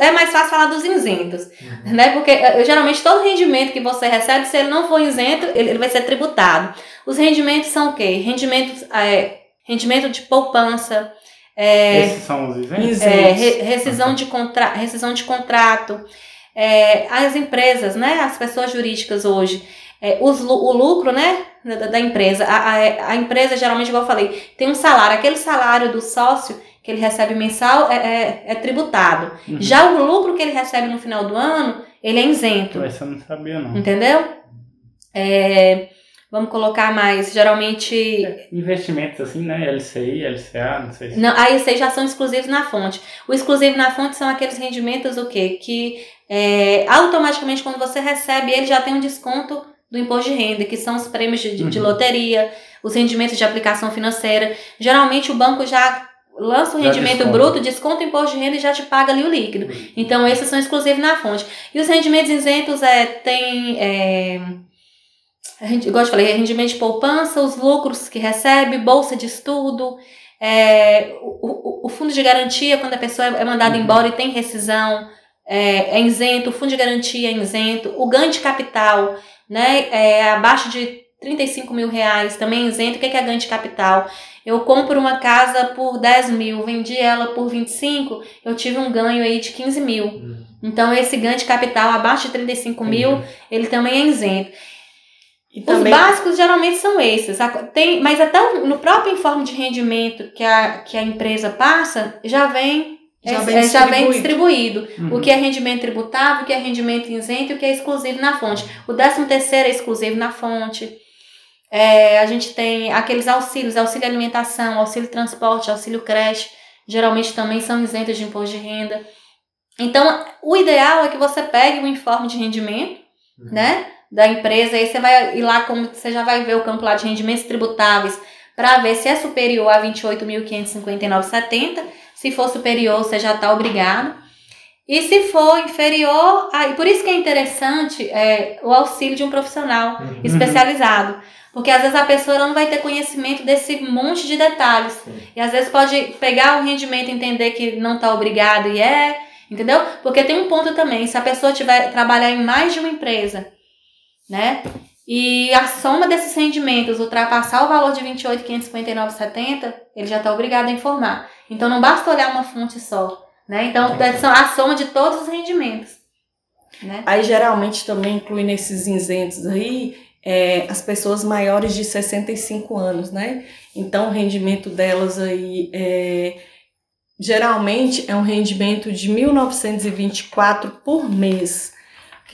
é mais fácil falar dos isentos, né? Porque é, geralmente todo rendimento que você recebe, se ele não for isento, ele, ele vai ser tributado. Os rendimentos são o quê? Rendimentos, é, rendimento de poupança, é, Esses são os isentos? É, re- rescisão, de contra, rescisão de contrato, é, as empresas, né, as pessoas jurídicas hoje, é, os o lucro né, da, da empresa, a, a, a empresa geralmente, igual eu falei, tem um salário, aquele salário do sócio que ele recebe mensal é, é, é tributado. Uhum. Já o lucro que ele recebe no final do ano, ele é isento. Essa eu não sabia, não. Entendeu? É, vamos colocar mais, geralmente Investimentos assim, né? LCI, LCA, não sei se. Não, aí esses já são exclusivos na fonte. O exclusivo na fonte são aqueles rendimentos o quê? Que é, automaticamente quando você recebe ele já tem um desconto do imposto de renda, que são os prêmios de, de- Uhum. loteria, os rendimentos de aplicação financeira. Geralmente o banco já lança o rendimento desconta. bruto, desconta o imposto de renda e já te paga ali o líquido. Então esses são exclusivos na fonte. E os rendimentos isentos é, tem. É, a igual eu te falei, rendimento de poupança, os lucros que recebe, bolsa de estudo, é, o, o- o fundo de garantia, quando a pessoa é mandada Uhum. embora e tem rescisão, é, é isento, o fundo de garantia é isento, o ganho de capital, né, é abaixo de 35 mil reais, também é isento. O que é que é ganho de capital? Eu compro uma casa por 10 mil, vendi ela por 25, eu tive um ganho aí de 15 mil. Uhum. Então, esse ganho de capital abaixo de 35 mil, ele também é isento. E Os também, básicos geralmente são esses. Tem, mas até no próprio informe de rendimento que a, que a empresa passa, já vem, Já é- vem é, já vem distribuído. distribuído. Uhum. O que é rendimento tributável, o que é rendimento isento e o que é exclusivo na fonte. O 13 terceiro é exclusivo na fonte. É, a gente tem aqueles auxílios, auxílio alimentação, auxílio transporte, auxílio creche, geralmente também são isentos de imposto de renda. Então, o ideal é que você pegue o informe de rendimento, né, da empresa, aí você vai ir lá, como você já vai ver o campo lá de rendimentos tributáveis, para ver se é superior a 28.559,70. Se for superior, você já está obrigado. E se for inferior, aí por isso que é interessante é, o auxílio de um profissional Uhum. especializado. Porque às vezes a pessoa não vai ter conhecimento desse monte de detalhes. Sim. E às vezes pode pegar o rendimento e entender que não está obrigado e é, entendeu? Porque tem um ponto também, se a pessoa tiver trabalhar em mais de uma empresa, né? E a soma desses rendimentos ultrapassar o valor de 28.559,70, ele já está obrigado a informar. Então não basta olhar uma fonte só, né? Então é só a soma de todos os rendimentos, né? Aí geralmente também inclui nesses isentos aí é, as pessoas maiores de 65 anos, né? Então o rendimento delas aí é, geralmente é um rendimento de 1.924 por mês,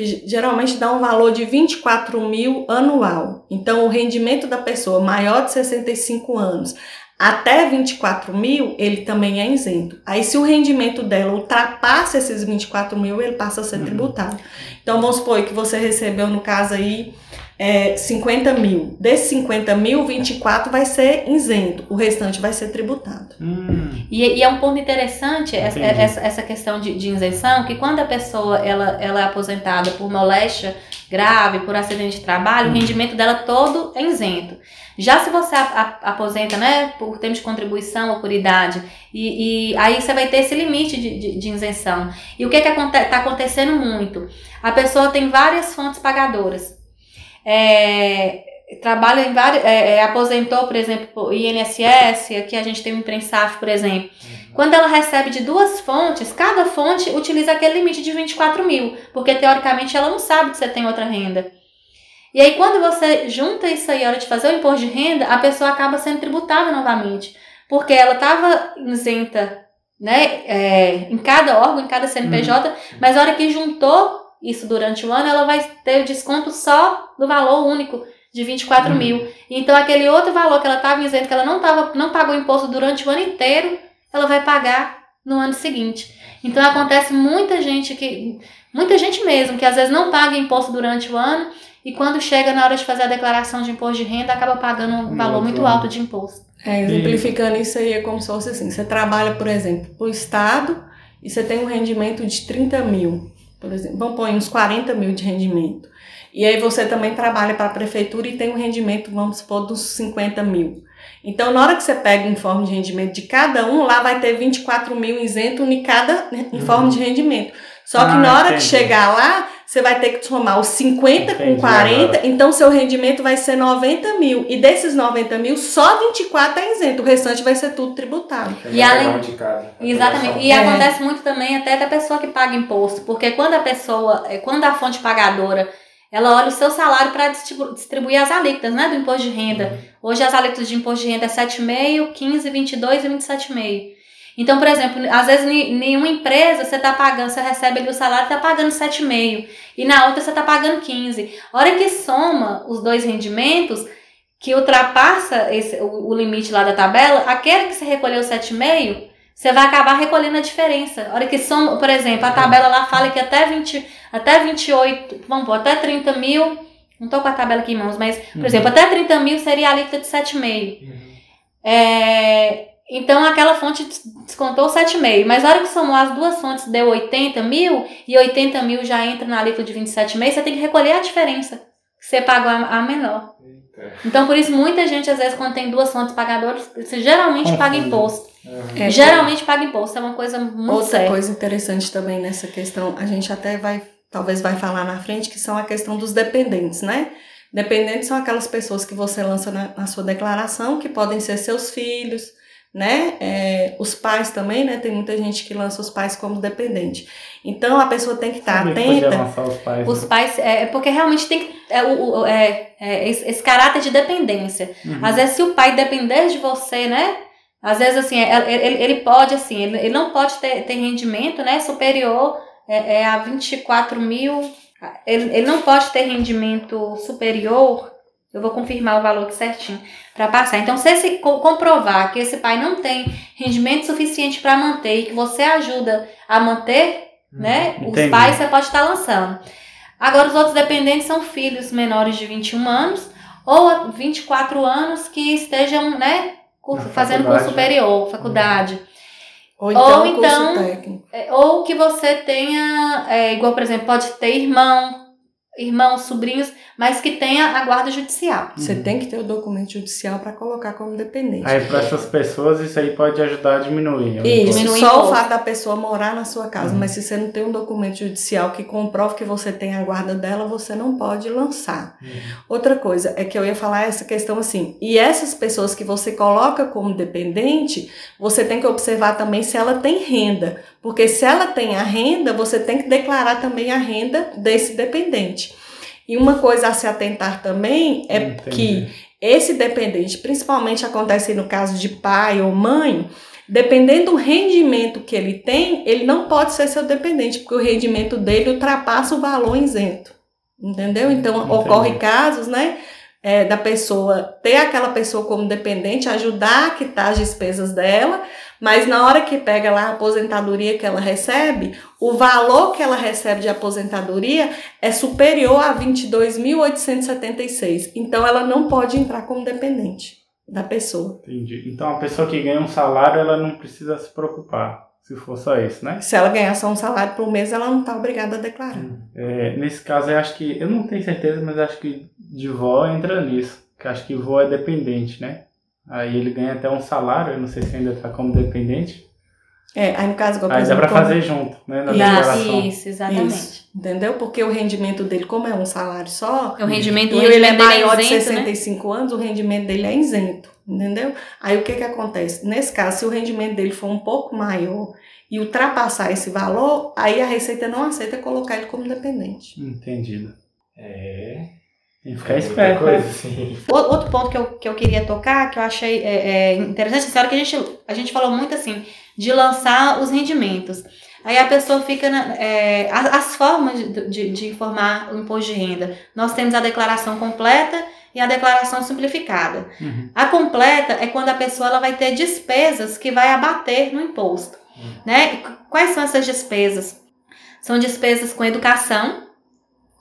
que ge- geralmente dá um valor de 24 mil anual. Então o rendimento da pessoa maior de 65 anos até 24 mil, ele também é isento. Aí, se o rendimento dela ultrapassa esses 24 mil, ele passa a ser tributado. Então, vamos supor que você recebeu, no caso aí, é, 50 mil. Desses 50 mil, 24 vai ser isento. O restante vai ser tributado. Hum, E, e é um ponto interessante essa, essa, essa questão de, de isenção, que quando a pessoa ela, ela é aposentada por moléstia grave, por acidente de trabalho, o rendimento dela todo é isento. Já se você a- a- aposenta, né, por termos de contribuição ou por idade, e, e aí você vai ter esse limite de, de, de isenção. E o que está acontecendo muito? A pessoa tem várias fontes pagadoras. É, trabalha em vários. é, é, aposentou, por exemplo, INSS, aqui a gente tem o Imprensaf, por exemplo. Quando ela recebe de duas fontes, cada fonte utiliza aquele limite de 24 mil, porque teoricamente ela não sabe que você tem outra renda. E aí, quando você junta isso aí, a hora de fazer o imposto de renda, a pessoa acaba sendo tributada novamente, porque ela estava isenta né, é, em cada órgão, em cada CNPJ, mas a hora que juntou isso durante o ano, ela vai ter o desconto só do valor único de 24 Uhum. mil. Então, aquele outro valor que ela estava isenta, que ela não, tava, não pagou imposto durante o ano inteiro, ela vai pagar no ano seguinte. Então, acontece muita gente que. Muita gente mesmo, que às vezes não paga imposto durante o ano e quando chega na hora de fazer a declaração de imposto de renda, acaba pagando um valor outro muito ano. alto de imposto. É, exemplificando isso aí, é como se fosse assim: você trabalha, por exemplo, para o Estado e você tem um rendimento de 30 mil, por exemplo, vamos pôr uns 40 mil de rendimento. E aí você também trabalha para a prefeitura e tem um rendimento, vamos supor, dos 50 mil. Então, na hora que você pega o informe de rendimento de cada um, lá vai ter 24 mil isento em cada informe de rendimento. Só que Ah, na hora que entendi. chegar lá, você vai ter que somar os 50 Entendi com 40, agora. então seu rendimento vai ser 90 mil. E desses 90 mil, só 24 é isento, o restante vai ser tudo tributado. E vai além-. Exatamente. E É. acontece muito também até da pessoa que paga imposto, porque quando a pessoa, eh, quando a fonte pagadora, ela olha o seu salário para distribuir as alíquotas, né, do imposto de renda. Hoje as alíquotas de imposto de renda é 7,5, 15, 22 e 27,5. Então, por exemplo, às vezes em nenhuma empresa você está pagando, você recebe ali o salário está pagando 7,5 e na outra você está pagando 15. A hora que soma os dois rendimentos, que ultrapassa esse, o, o limite lá da tabela, aquele que você recolheu 7,5, você vai acabar recolhendo a diferença. A hora que soma, por exemplo, a tabela lá fala que até 20, até 28, vamos pôr, até 30 mil, não tô com a tabela aqui em mãos, mas, por Uhum. exemplo, até 30 mil seria a alíquota de 7,5. Uhum. É, então aquela fonte des- descontou 7,5, mas na hora que somou as duas fontes deu 80 mil e 80 mil já entra na alíquota de 27,5, você tem que recolher a diferença que você pagou a, menor. Eita. Então por isso muita gente às vezes quando tem duas fontes pagadoras, você geralmente paga imposto. Uhum. É, geralmente paga imposto, é uma coisa muito Outra séria. coisa interessante também nessa questão, a gente até vai, talvez vai falar na frente, que são a questão dos dependentes, né? Dependentes são aquelas pessoas que você lança na, na sua declaração, que podem ser seus filhos, né? É, os pais também, né? Tem muita gente que lança os pais como dependente. Então a pessoa tem que estar podia atenta. os pais. Os né? pais, é é porque realmente tem que. É, o, é, é, esse, esse caráter de dependência. Uhum. Às vezes, se o pai depender de você, né? Às vezes, assim, é- ele, ele pode, assim, ele, ele não pode ter, ter rendimento, né? Superior é, é a 24 mil. Ele, ele não pode ter rendimento superior Eu vou confirmar o valor aqui certinho para passar. Então, se esse co- comprovar que esse pai não tem rendimento suficiente para manter e que você ajuda a manter, né? Os Entendi. pais você pode estar lançando. Agora, os outros dependentes são filhos menores de 21 anos ou 24 anos que estejam, né? curso- fazendo curso né? superior, faculdade. Ou então, Ou então- curso técnico. É, Ou que você tenha, é, igual, por exemplo, pode ter irmão, irmãos, sobrinhos, mas que tenha a guarda judicial. Você tem que ter o documento judicial para colocar como dependente. Aí para essas pessoas isso aí pode ajudar a diminuir. o Isso. Diminuir só o fato da pessoa morar na sua casa, Uhum. mas se você não tem um documento judicial que comprove que você tem a guarda dela, você não pode lançar. Uhum. Outra coisa é que eu ia falar essa questão assim, e essas pessoas que você coloca como dependente, você tem que observar também se ela tem renda, porque se ela tem a renda, você tem que declarar também a renda desse dependente. E uma coisa a se atentar também é Entendi. que esse dependente, principalmente acontece no caso de pai ou mãe, dependendo do rendimento que ele tem, ele não pode ser seu dependente, porque o rendimento dele ultrapassa o valor isento. Entendeu? Então, Entendi. ocorre casos, né? É, da pessoa ter aquela pessoa como dependente, ajudar a quitar as despesas dela, mas na hora que pega lá a aposentadoria que ela recebe, o valor que ela recebe de aposentadoria é superior a 22.876. Então ela não pode entrar como dependente da pessoa. Entendi. Então a pessoa que ganha um salário, ela não precisa se preocupar, se for só isso, né? Se ela ganhar só um salário por mês, ela não está obrigada a declarar. É, nesse caso, eu acho que, eu não tenho certeza, mas acho que de vó entra nisso. Que acho que vó é dependente, né? Aí ele ganha até um salário, eu não sei se ainda está como dependente. É, aí no caso, igual, Aí dá como- fazer junto, né? Na Isso. declaração. Isso, exatamente. Isso, entendeu? Porque o rendimento dele, como é um salário só, O rendimento, e o ele é rendimento dele maior de isento, né? 65 anos, o rendimento dele é isento, entendeu? Aí o que que acontece? Nesse caso, se o rendimento dele for um pouco maior e ultrapassar esse valor, aí a Receita não aceita colocar ele como dependente. Entendido. É. Que ficar muita esperto, coisa, né? sim. O- Outro ponto que eu, que eu queria tocar, que eu achei é, é, interessante, essa hora que a gente, a gente falou muito assim, de lançar os rendimentos. Aí a pessoa fica. Na, é, as, as formas de, de, de informar o imposto de renda. Nós temos a declaração completa e a declaração simplificada. Uhum. A completa é quando a pessoa ela vai ter despesas que vai abater no imposto. Né? E qu- quais são essas despesas? São despesas com educação,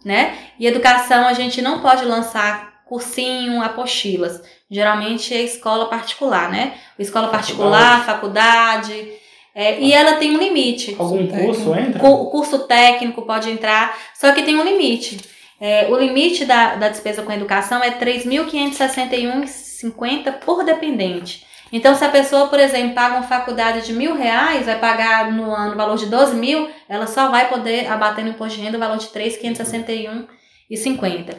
né? E educação a gente não pode lançar cursinho, apostilas. Geralmente é escola particular, né? Escola particular, faculdade. é, e ela tem um limite. Algum curso entra? Cu- O curso técnico pode entrar, só que tem um limite. É, o limite da, da despesa com educação é R$ 3.561,50 por dependente. Então, se a pessoa, por exemplo, paga uma faculdade de mil reais, vai pagar no ano o valor de 12 mil, ela só vai poder abater no imposto de renda o valor de R$ 3.561,50.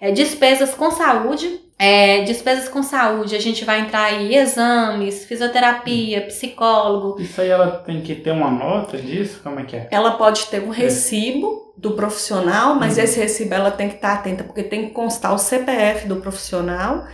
É, despesas com saúde. É, despesas com saúde, a gente vai entrar aí exames, fisioterapia, psicólogo, Isso aí ela tem que ter uma nota disso? Como é que é? Ela pode ter um recibo do profissional, mas esse recibo ela tem que estar atenta, porque tem que constar o CPF do profissional.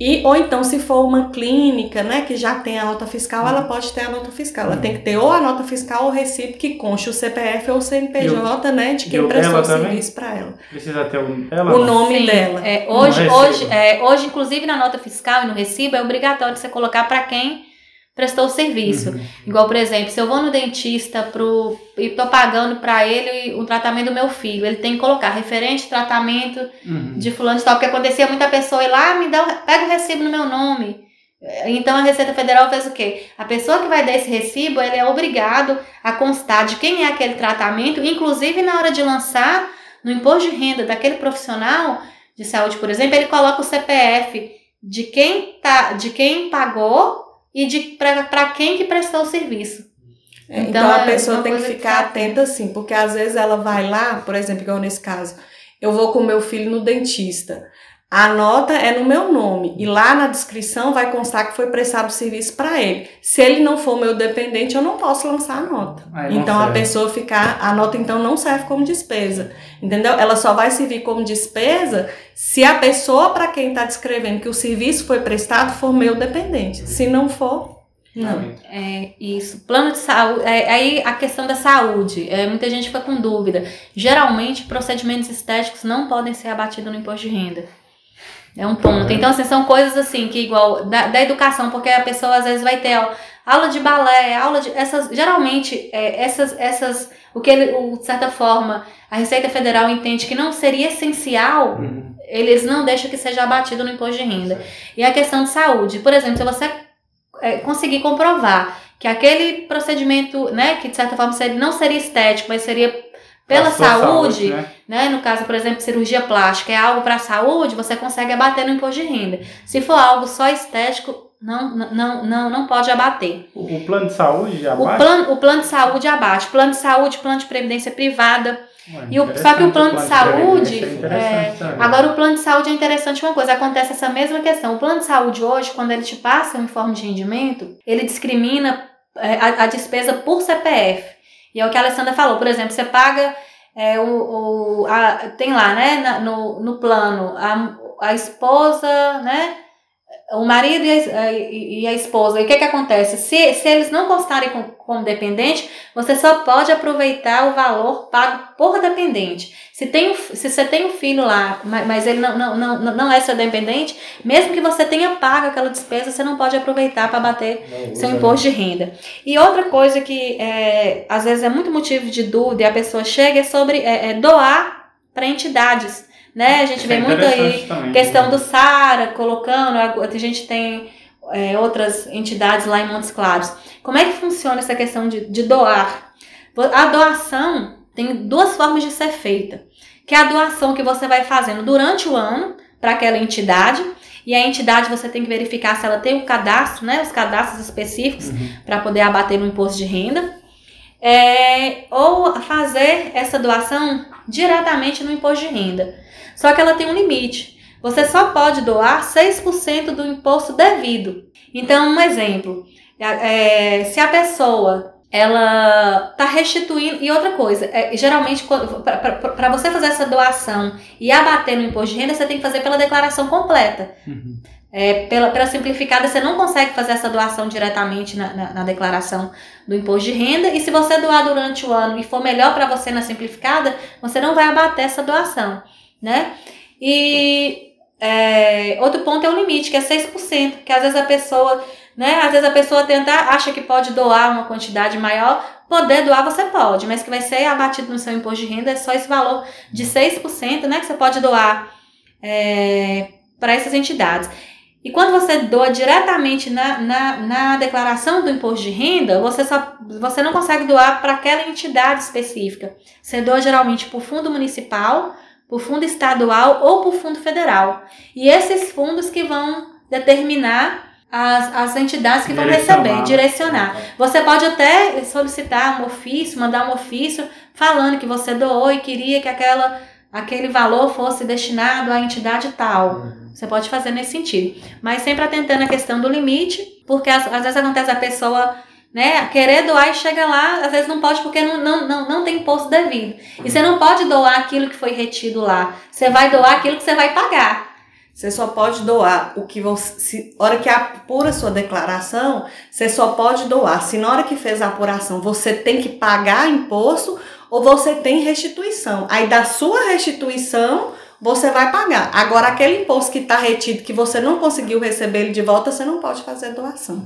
E, ou então, se for uma clínica, né, que já tem a nota fiscal, ela pode ter a nota fiscal. Ela tem que ter ou a nota fiscal ou o recibo que conste o CPF ou o CNPJ, né, de quem o prestou o serviço para ela. Precisa ter o ela? O nome Sim, dela. É, hoje, hoje, é, hoje, inclusive na nota fiscal e no recibo, é obrigatório você colocar para quem prestou o serviço. Uhum. Igual, por exemplo, se eu vou no dentista pro, e tô pagando para ele o tratamento do meu filho, ele tem que colocar referente tratamento Uhum. de fulano de tal, porque acontecia muita pessoa ir lá, me dá, o- pega o recibo no meu nome. Então a Receita Federal fez o quê? A pessoa que vai dar esse recibo, ele é obrigado a constar de quem é aquele tratamento, inclusive na hora de lançar no imposto de renda daquele profissional de saúde, por exemplo, ele coloca o CPF de quem tá, de quem pagou e de para quem que prestou o serviço. É, Então, Então, a é pessoa tem que que ficar tá- atenta assim, porque às vezes ela vai lá, por exemplo, igual nesse caso, eu vou com meu filho no dentista. A nota é no meu nome e lá na descrição vai constar que foi prestado o serviço para ele. Se ele não for meu dependente, eu não posso lançar a nota. Aí então a pessoa ficar, a nota então não serve como despesa, entendeu? Ela só vai servir como despesa se a pessoa para quem está descrevendo que o serviço foi prestado for meu dependente. Se não for, não. É, isso. Plano de saúde. É, aí a questão da saúde. É, muita gente fica com dúvida. Geralmente, procedimentos estéticos não podem ser abatidos no imposto de renda. É um ponto. Então, assim, são coisas assim que igual da, da educação, porque a pessoa às vezes vai ter ó, aula de balé, aula de essas geralmente é, essas essas o que ele, o, de certa forma a Receita Federal entende que não seria essencial, Uhum. eles não deixam que seja abatido no imposto de renda. E a questão de saúde, por exemplo, se você é, conseguir comprovar que aquele procedimento, né, que de certa forma seria, não seria estético, mas seria pela sua saúde, né? né? No caso, por exemplo, cirurgia plástica é algo para a saúde, você consegue abater no imposto de renda. Se for algo só estético, não, não, não, não pode abater. O, o plano de saúde já O plano, o plano de saúde abate. Plano de saúde, plano de previdência privada. Ué, e o- só que o interessante, plano de saúde, previdência é interessante também. Agora, o plano de saúde é interessante uma coisa, acontece essa mesma questão. O plano de saúde hoje, quando ele te passa um informe de rendimento, ele discrimina é, a, a despesa por CPF. E é o que a Alessandra falou, por exemplo, você paga é, o, o- a- tem lá, né, na- no, no plano, a, a esposa, né, o marido e a, e- a esposa. E o que que acontece? Se, se eles não constarem com- como dependente, você só pode aproveitar o valor pago por dependente. Se, tem, se você tem um filho lá, ma- mas ele não, não, não, não é seu dependente, mesmo que você tenha pago aquela despesa, você não pode aproveitar para bater Não seu usa, imposto de renda. E outra coisa que é, às vezes é muito motivo de dúvida e a pessoa chega é sobre é, é doar para entidades. Né? A gente vê Isso é muito aí também. questão do SARA colocando, a gente tem é, outras entidades lá em Montes Claros. Como é que funciona essa questão de, de doar? A doação tem duas formas de ser feita. Que é a doação que você vai fazendo durante o ano para aquela entidade. E a entidade você tem que verificar se ela tem o cadastro, né? Os cadastros específicos Uhum. para poder abater no imposto de renda. É, ou fazer essa doação diretamente no imposto de renda. Só que ela tem um limite. Você só pode doar 6% do imposto devido. Então, um exemplo, é, se a pessoa ela está restituindo. E outra coisa, é, geralmente, para você fazer essa doação e abater no imposto de renda, você tem que fazer pela declaração completa. Uhum. É, pela, pela simplificada, você não consegue fazer essa doação diretamente na, na, na declaração do imposto de renda. E se você doar durante o ano e for melhor para você na simplificada, você não vai abater essa doação, né? E é, outro ponto é o limite, que é 6%, que às vezes a pessoa, né? Às vezes a pessoa tenta, acha que pode doar uma quantidade maior. Poder doar você pode, mas que vai ser abatido no seu imposto de renda é só esse valor de 6%, né? Que você pode doar é, para essas entidades. E quando você doa diretamente na, na, na declaração do imposto de renda, você, só, você não consegue doar para aquela entidade específica. Você doa geralmente para o fundo municipal, o fundo estadual ou o fundo federal. E esses fundos que vão determinar as, as entidades que vão receber, direcionar. Você pode até solicitar um ofício, mandar um ofício falando que você doou e queria que aquela, aquele valor fosse destinado à entidade tal. Você pode fazer nesse sentido. Mas sempre atentando a questão do limite, porque às, às vezes acontece a pessoa né, querer doar e chega lá, às vezes não pode porque não, não, não, não tem imposto devido. E você não pode doar aquilo que foi retido lá. Você vai doar aquilo que você vai pagar. Você só pode doar o que você. Se, hora que apura sua declaração, você só pode doar. Se na hora que fez a apuração você tem que pagar imposto ou você tem restituição. Aí da sua restituição você vai pagar. Agora, aquele imposto que está retido, que você não conseguiu receber ele de volta, você não pode fazer doação.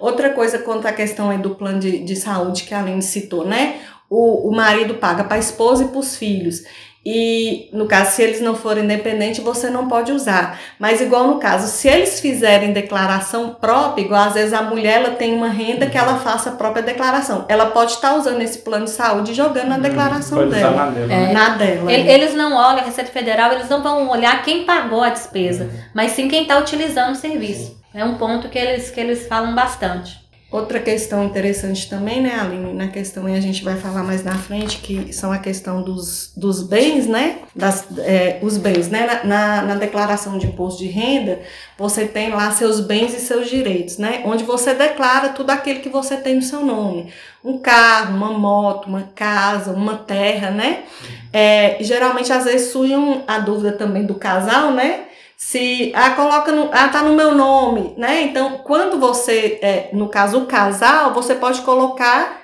Outra coisa quanto à questão aí do plano de, de saúde que a Aline citou, né? O, o marido paga para a esposa e para os filhos. E no caso, se eles não forem independentes, você não pode usar. Mas igual no caso, se eles fizerem declaração própria, igual às vezes a mulher ela tem uma renda que ela faça a própria declaração. Ela pode estar usando esse plano de saúde e jogando na declaração Pode usar dela. na dela, É. né? Na dela. Ele- Eles não olham, a Receita Federal, eles não vão olhar quem pagou a despesa, mas sim quem está utilizando o serviço. É um ponto que eles, que eles falam bastante. Outra questão interessante também, né, Aline, na questão, e a gente vai falar mais na frente, que são a questão dos, dos bens, né, das, é, os bens, né, na, na, declaração de imposto de renda, você tem lá seus bens e seus direitos, né, onde você declara tudo aquilo que você tem no seu nome, um carro, uma moto, uma casa, uma terra, né, é, geralmente às vezes surge a dúvida também do casal, né, se ah, coloca no, ah, tá no meu nome, né? Então, quando você, é, no caso o casal, você pode colocar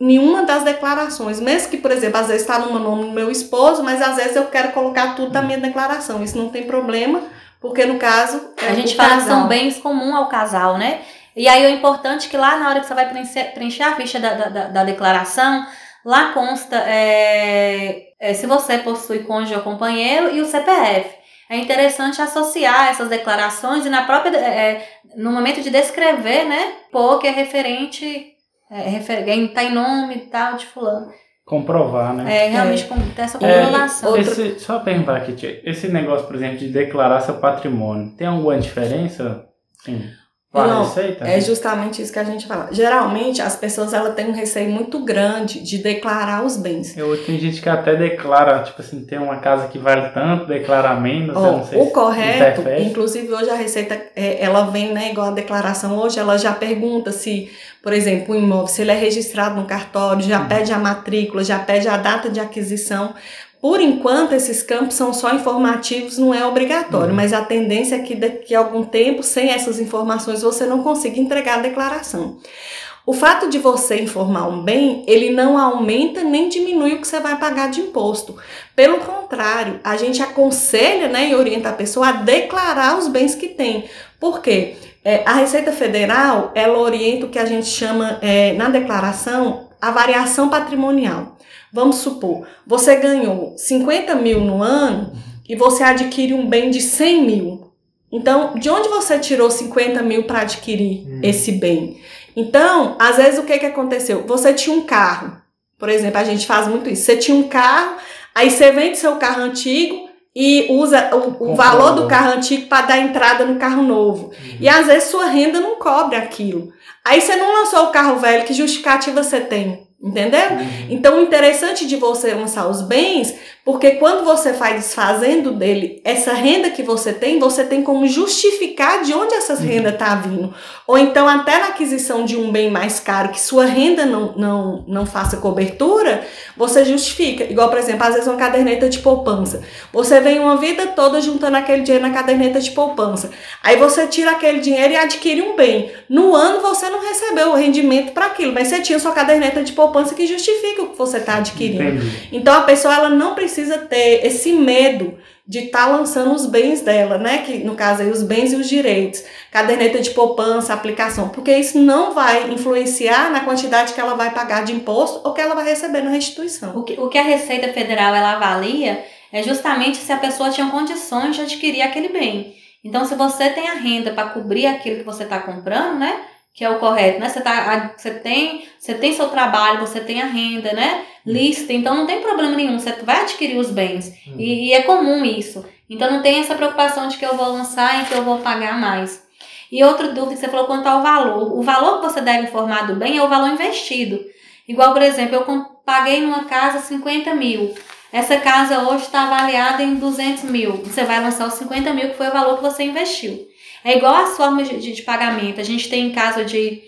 nenhuma das declarações, mesmo que, por exemplo, às vezes está no meu nome do meu esposo, mas às vezes eu quero colocar tudo na minha declaração. Isso não tem problema, porque no caso é A gente fala que são bens comuns ao casal, né? E aí o importante é que lá na hora que você vai preencher, preencher a ficha da, da, da- da declaração, lá consta é, é, se você possui cônjuge ou companheiro e o CPF. É interessante associar essas declarações e na própria, é, é, no momento de descrever, né, pôr que é referente, é, refer, tá em nome e tal de fulano. Comprovar, né? É, realmente com- ter essa É, comprovação. Esse, só perguntar aqui, tia, esse negócio, por exemplo, de declarar seu patrimônio, tem alguma diferença? Sim. Com Não, receita? É justamente isso que a gente fala. Geralmente as pessoas elas têm um receio muito grande de declarar os bens. Eu, tem gente que até declara, tipo assim, tem uma casa que vale tanto, declara menos, eu Ó, não sei o se correto, interfere. inclusive hoje a Receita, é, ela vem, né, igual a declaração hoje, ela já pergunta se, por exemplo, o imóvel, se ele é registrado no cartório, já Uhum. pede a matrícula, já pede a data de aquisição. Por enquanto, esses campos são só informativos, não é obrigatório, Uhum. mas a tendência é que daqui a algum tempo, sem essas informações, você não consiga entregar a declaração. O fato de você informar um bem, ele não aumenta nem diminui o que você vai pagar de imposto. Pelo contrário, a gente aconselha né, e orienta a pessoa a declarar os bens que tem. Por quê? É, a Receita Federal, ela orienta o que a gente chama, é, na declaração, a variação patrimonial. Vamos supor, você ganhou 50 mil no ano e você adquire um bem de 100 mil. Então, de onde você tirou 50 mil para adquirir Hum. esse bem? Então, às vezes o que, que aconteceu? Você tinha um carro, por exemplo, a gente faz muito isso. Você tinha um carro, aí você vende seu carro antigo e usa o, o valor do carro antigo para dar entrada no carro novo. E às vezes sua renda não cobre aquilo. Aí você não lançou o carro velho, que justificativa você tem? Entendeu? Então, o interessante de você lançar os bens, porque quando você faz desfazendo dele essa renda que você tem, você tem como justificar de onde essas rendas tá vindo. Ou então, até na aquisição de um bem mais caro, que sua renda não, não, não faça cobertura, você justifica. Igual, por exemplo, às vezes uma caderneta de poupança. Você vem uma vida toda juntando aquele dinheiro na caderneta de poupança. Aí você tira aquele dinheiro e adquire um bem. No ano você não recebeu o rendimento para aquilo, mas você tinha sua caderneta de poupança que justifica o que você está adquirindo. Entendi. Então a pessoa ela não precisa ter esse medo de estar lançando os bens dela, né? Que no caso aí os bens e os direitos, caderneta de poupança, aplicação, porque isso não vai influenciar na quantidade que ela vai pagar de imposto ou que ela vai receber na restituição. O que, o que a Receita Federal ela avalia é justamente se a pessoa tinha condições de adquirir aquele bem. Então, se você tem a renda para cobrir aquilo que você está comprando, né? Que é o correto, né? Você, tá, você, tem, você tem seu trabalho, você tem a renda, né? Lista, então não tem problema nenhum, você vai adquirir os bens. E, e é comum isso. Então não tem essa preocupação de que eu vou lançar e que eu vou pagar mais. E outra dúvida que você falou quanto ao valor. O valor que você deve informar do bem é o valor investido. Igual, por exemplo, eu paguei numa casa 50 mil. Essa casa hoje está avaliada em 200 mil. Você vai lançar os 50 mil, que foi o valor que você investiu. É igual as formas de, de- de pagamento. A gente tem em caso de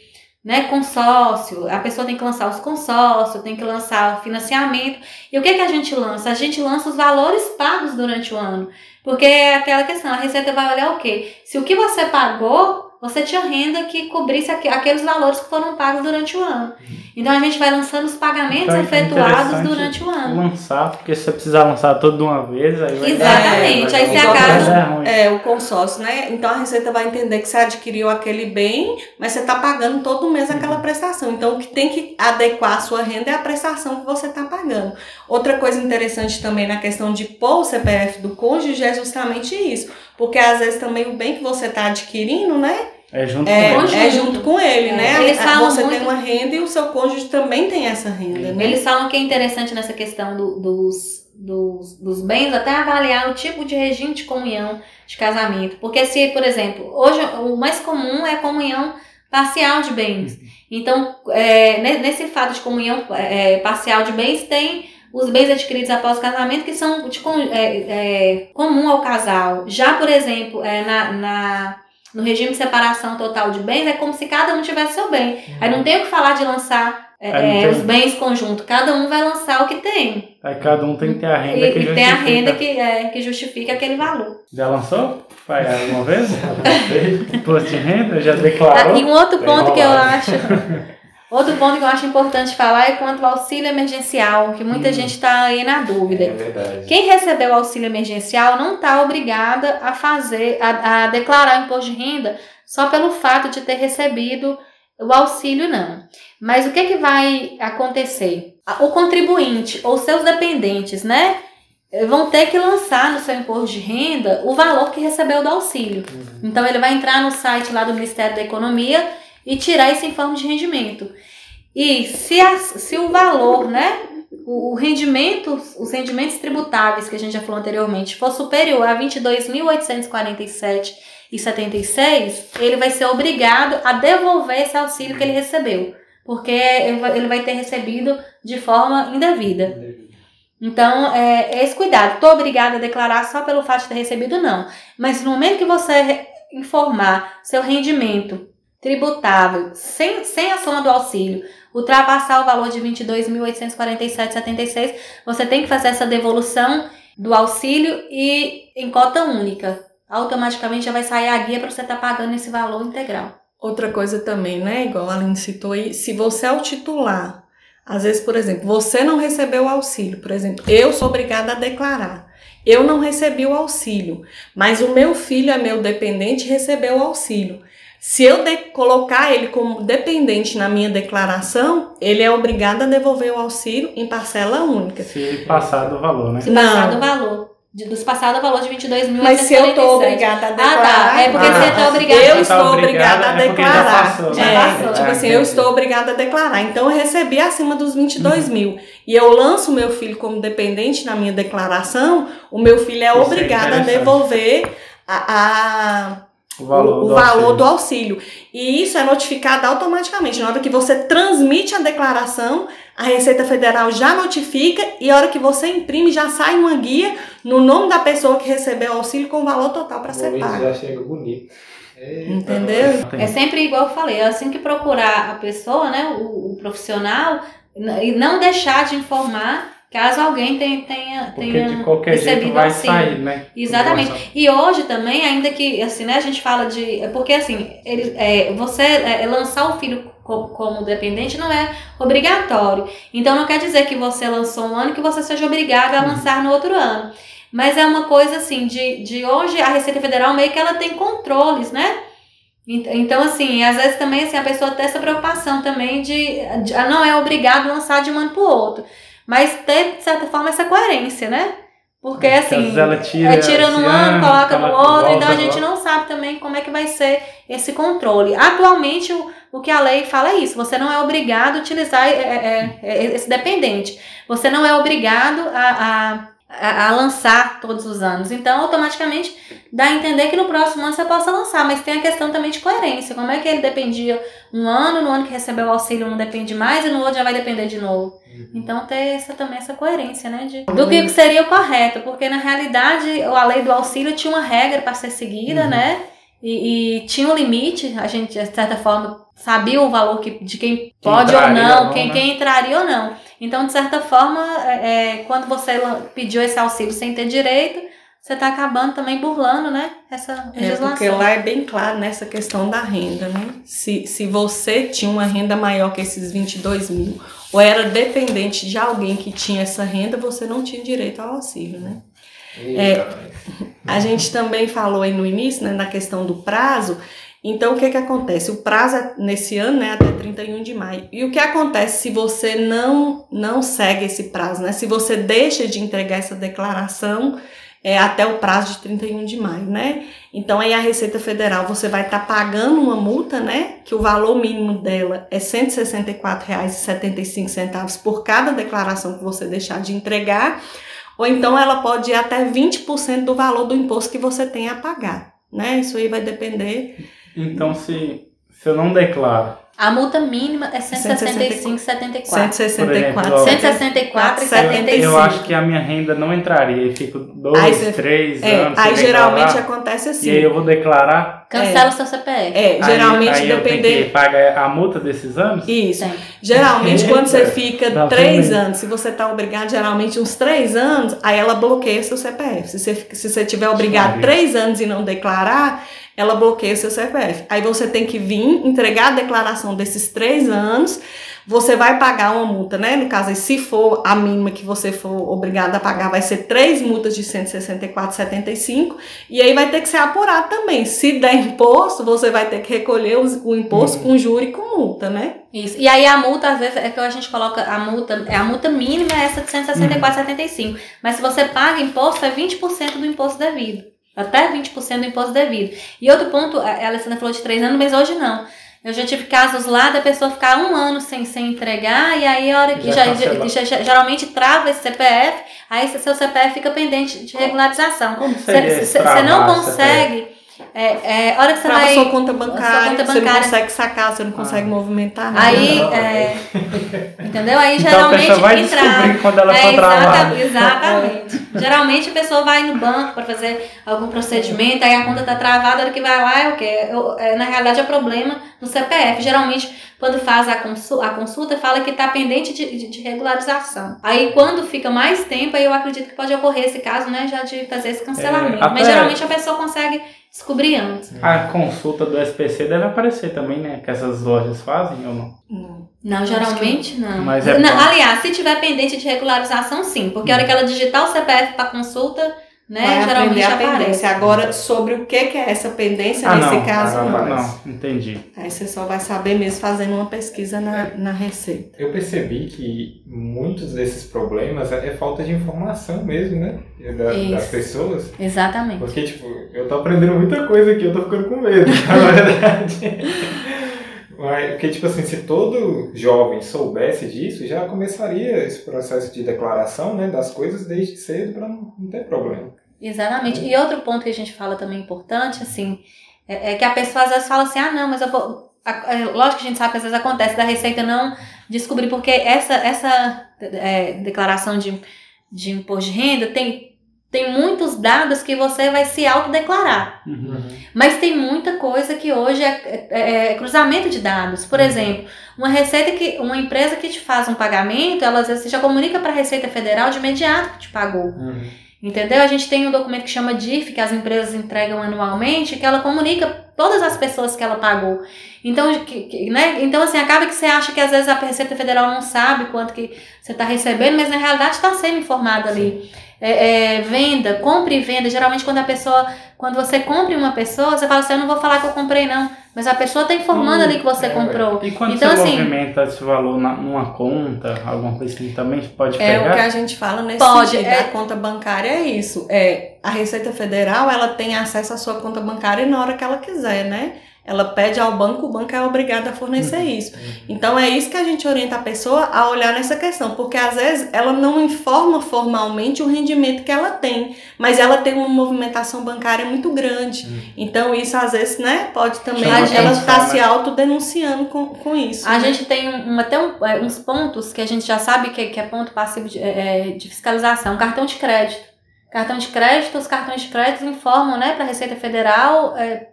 né, consórcio, a pessoa tem que lançar os consórcios, tem que lançar o financiamento. E o que, que a gente lança? A gente lança os valores pagos durante o ano. Porque é aquela questão, a Receita vai olhar o quê? Se o que você pagou, você tinha renda que cobrisse aque- aqueles valores que foram pagos durante o ano. Então a gente vai lançando os pagamentos Então, é efetuados durante o ano. Lançar, porque se você precisar lançar tudo de uma vez, aí vai Exatamente, aí você acaba- é. É, o consórcio, né? Então a Receita vai entender que você adquiriu aquele bem, mas você está pagando todo mês aquela prestação. Então o que tem que adequar a sua renda é a prestação que você está pagando. Outra coisa interessante também na questão de pôr o CPF do cônjuge é justamente isso. Porque às vezes também o bem que você está adquirindo, né? É junto É, com Conjunto. é junto com ele, É, né? eles A- falam você tem muito- uma renda e o seu cônjuge também tem essa renda, né? Eles falam que é interessante nessa questão do- dos, dos, dos bens até avaliar o tipo de regime de comunhão de casamento. Porque se, por exemplo, hoje o mais comum é a comunhão parcial de bens. Então, é, ne- nesse fato de comunhão é, parcial de bens, tem os bens adquiridos após o casamento que são de, é, é, comum ao casal. Já, por exemplo, é, na, na- no regime de separação total de bens, é como se cada um tivesse seu bem. Aí não tem o que falar de lançar é, tem- os bens conjuntos. Cada um vai lançar o que tem. Aí cada um tem que ter a renda E, que e tem a justifica. renda que, é, que justifica aquele valor. Já lançou? Vai alguma vez? Imposto de renda? Já declarou? Ah, e um outro ponto que eu acho Outro ponto que eu acho importante falar é quanto ao auxílio emergencial, que muita gente está aí na dúvida. É verdade. Quem recebeu o auxílio emergencial não está obrigada a fazer, a, a declarar o imposto de renda só pelo fato de ter recebido o auxílio, não. Mas o que, que vai acontecer? O contribuinte ou seus dependentes, né? Vão ter que lançar no seu imposto de renda o valor que recebeu do auxílio. Então ele vai entrar no site lá do Ministério da Economia e tirar isso em forma de rendimento. E se, as, se o valor, né? O, rendimento, os rendimentos tributáveis que a gente já falou anteriormente, for superior a 22.847 e 76, ele vai ser obrigado a devolver esse auxílio que ele recebeu, porque ele vai, ter recebido de forma indevida. Então, é, esse cuidado. Estou obrigada a declarar só pelo fato de ter recebido, não. Mas no momento que você informar seu rendimento tributável sem, sem a soma do auxílio, ultrapassar o valor de R$ 22.847,76, você tem que fazer essa devolução do auxílio e em cota única. Automaticamente já vai sair a guia para você estar pagando esse valor integral. Outra coisa também, né? Igual a Aline citou aí, se você é o titular, às vezes, por exemplo, você não recebeu o auxílio, por exemplo, eu sou obrigada a declarar. Eu não recebi o auxílio, mas o meu filho é meu dependente e recebeu o auxílio. Se eu de- colocar ele como dependente na minha declaração, ele é obrigado a devolver o auxílio em parcela única. Se passar do valor, né? Se Não. passar do valor. De, dos passados o valor de 22.847. Mas se eu estou obrigada a Ah, declarar. tá. É porque Ah, você está tá. obrigado. Eu estou tá obrigada a é porque já declarar. passou, Já né? passou. tipo É, assim, eu estou obrigada a declarar. Então, eu recebi acima dos 22 mil. E eu lanço o meu filho como dependente na minha declaração, o meu filho é Isso é obrigado a devolver a, a- O valor, o, do, valor auxílio. do auxílio. E isso é notificado automaticamente. Na hora que você transmite a declaração, a Receita Federal já notifica e a hora que você imprime, já sai uma guia no nome da pessoa que recebeu o auxílio com o valor total para O ser pago. já chega bonito. Eita, Entendeu? É sempre igual eu falei, é assim que procurar a pessoa, né, o, o profissional, e não deixar de informar caso alguém tenha, tenha, Porque tenha de qualquer jeito recebido vai auxílio. sair, né? Exatamente. E hoje também, ainda que, assim, né, a gente fala de. é Porque, assim, ele, é, você é, lançar o filho co- como dependente não é obrigatório. Então, não quer dizer que você lançou um ano que você seja obrigado a lançar no outro ano. Mas é uma coisa, assim, de, de hoje a Receita Federal meio que ela tem controles, né? Ent- Então, assim, às vezes também assim, a pessoa tem essa preocupação também de, de ah, não é obrigado lançar de um ano para o outro. Mas ter, de certa forma, essa coerência, né? Porque, às assim, ela tira é, tira num ano, coloca no outro, então a gente volta. não sabe também como é que vai ser esse controle. Atualmente, o, o que a lei fala é isso: você não é obrigado a utilizar é, é, é, esse dependente. Você não é obrigado a, a, a, a lançar todos os anos. Então, automaticamente, dá a entender que no próximo ano você possa lançar, mas tem a questão também de coerência. Como é que ele dependia um ano, no ano que recebeu o auxílio não depende mais, e no outro já vai depender de novo. Então ter essa, também essa coerência, né? De, do que seria o correto, porque na realidade a lei do auxílio tinha uma regra para ser seguida, Uhum. né? E, e tinha um limite, a gente, de certa forma, sabia o valor que, de quem pode ou entraria não, ou não, quem, né? quem entraria ou não. Então, de certa forma, é, é, quando você pediu esse auxílio sem ter direito, você está acabando também burlando, né? Essa É, legislação. porque lá é bem claro nessa questão da renda, né? Se, se você tinha uma renda maior que esses 22 mil, ou era dependente de alguém que tinha essa renda, você não tinha direito ao auxílio, né? Eita, A gente também falou aí no início, né, na questão do prazo. Então, o que que acontece? O prazo é nesse ano, né, até 31 de maio. E o que acontece se você não não segue esse prazo, né? Se você deixa de entregar essa declaração é, até o prazo de 31 de maio, né? Então, aí a Receita Federal, você vai estar pagando uma multa, né? Que o valor mínimo dela é R$ 164,75 por cada declaração que você deixar de entregar. Ou então ela pode ir até 20% do valor do imposto que você tem a pagar, né? Isso aí vai depender. Então, se, se eu não declaro, A multa mínima é 165,74. 164. Por exemplo, 164 e 75. eu acho que a minha renda não entraria. Eu fico dois, Aí você- três É, anos. aí geralmente declarar, acontece assim. E aí eu vou declarar. Cancela o seu CPF. É, geralmente aí, que depender. pagar a multa desses anos? Isso. Tem. Geralmente, quando você fica três anos, se você tá obrigado, geralmente uns três anos, aí ela bloqueia seu CPF. Se você, se você tiver obrigado três anos e não declarar, ela bloqueia seu CPF. Aí você tem que vir entregar a declaração desses três anos. Você vai pagar uma multa, né? No caso, aí, se for a mínima que você for obrigado a pagar, vai ser três multas de 164,75. E aí vai ter que ser apurado também. Se der imposto, você vai ter que recolher os- o imposto com juro e com multa, né? Isso. E aí a multa, às vezes, é que a gente coloca a multa, é a multa mínima é essa de 164,75. Mas se você paga imposto, é 20% do imposto devido. Até 20% do imposto devido. E outro ponto, a Alessandra falou de três anos, mas hoje não. Eu já tive casos lá da pessoa ficar um ano sem, sem entregar, e aí a hora que Já já, já- geralmente trava esse CPF, aí seu CPF fica pendente de regularização. Você não consegue. É, é, a hora que você Trava vai. sua conta sua bancária, conta você não bancária. consegue sacar, você não consegue movimentar nada. Aí, Não, é, entendeu? Aí Então a geralmente pessoa vai entra- descobrir quando ela é, for exata- exatamente. geralmente a pessoa vai no banco para fazer algum procedimento, aí a conta tá travada, a hora que vai lá é o quê? Eu- é, na realidade é problema no CPF. Geralmente, quando faz a consulta, a consulta fala que tá pendente de, de- de regularização. Aí quando fica mais tempo, aí eu acredito que pode ocorrer esse caso, né? Já de fazer esse cancelamento. É, até- Mas geralmente a pessoa consegue descobrir antes. A consulta do SPC deve aparecer também, né? Que essas lojas fazem ou não? Não. Geralmente não. Mas é Não, aliás, se tiver pendente de regularização, sim. Porque a hora que ela digitar o CPF para consulta, né, Vai geralmente aprender a pendência. Agora, sobre o que que é essa pendência, Ah, nesse não. caso, Ah, não. não. Não, entendi. Aí você só vai saber mesmo fazendo uma pesquisa na, na Receita. Eu percebi que muitos desses problemas é, é falta de informação mesmo, né? Da- das pessoas. Exatamente. Porque, tipo, eu tô aprendendo muita coisa aqui, eu tô ficando com medo, na verdade. Mas, porque, tipo assim, se todo jovem soubesse disso, já começaria esse processo de declaração, né, das coisas desde cedo para não, não ter problema. Exatamente. E outro ponto que a gente fala também importante, assim, é, é que a pessoa às vezes fala assim, ah, não, mas eu vou. a- é, Lógico que a gente sabe que às vezes acontece da Receita não descobrir, porque essa, essa é, declaração de, de imposto de renda tem, tem muitos dados que você vai se autodeclarar. Uhum. Mas tem muita coisa que hoje é, é- é cruzamento de dados. Por Uhum. exemplo, uma receita que uma empresa que te faz um pagamento, ela às vezes já comunica para a Receita Federal de imediato que te pagou. Entendeu? A gente tem um documento que chama DIF, que as empresas entregam anualmente, que ela comunica todas as pessoas que ela pagou. Então, que- que- né? então assim, acaba que você acha que às vezes a Receita Federal não sabe quanto que você está recebendo, mas na realidade está sendo informado ali. É, é, venda, compra e venda. Geralmente quando a pessoa, quando você compra uma pessoa, você fala assim, eu não vou falar que eu comprei não. Mas a pessoa está informando Hum, ali que você é, comprou. E quando Então, você assim- movimenta esse valor na- numa conta, alguma coisa assim, também pode É o pegar? que a gente fala nesse Pode, sentido. é. A conta bancária é isso. É, a Receita Federal, ela tem acesso à sua conta bancária na hora que ela quiser, né? Ela pede ao banco, o banco é obrigado a fornecer isso. Então é isso que a gente orienta a pessoa a olhar nessa questão, porque às vezes ela não informa formalmente o rendimento que ela tem, mas ela tem uma movimentação bancária muito grande. Então isso às vezes, né, pode também ela atenção, está né? se autodenunciando com, com isso. A né? gente tem um, um- até um- é, uns pontos que a gente já sabe que, que é ponto passivo de, é, é, de fiscalização. Cartão de crédito. Cartão de crédito, os cartões de crédito informam né, para a Receita Federal é,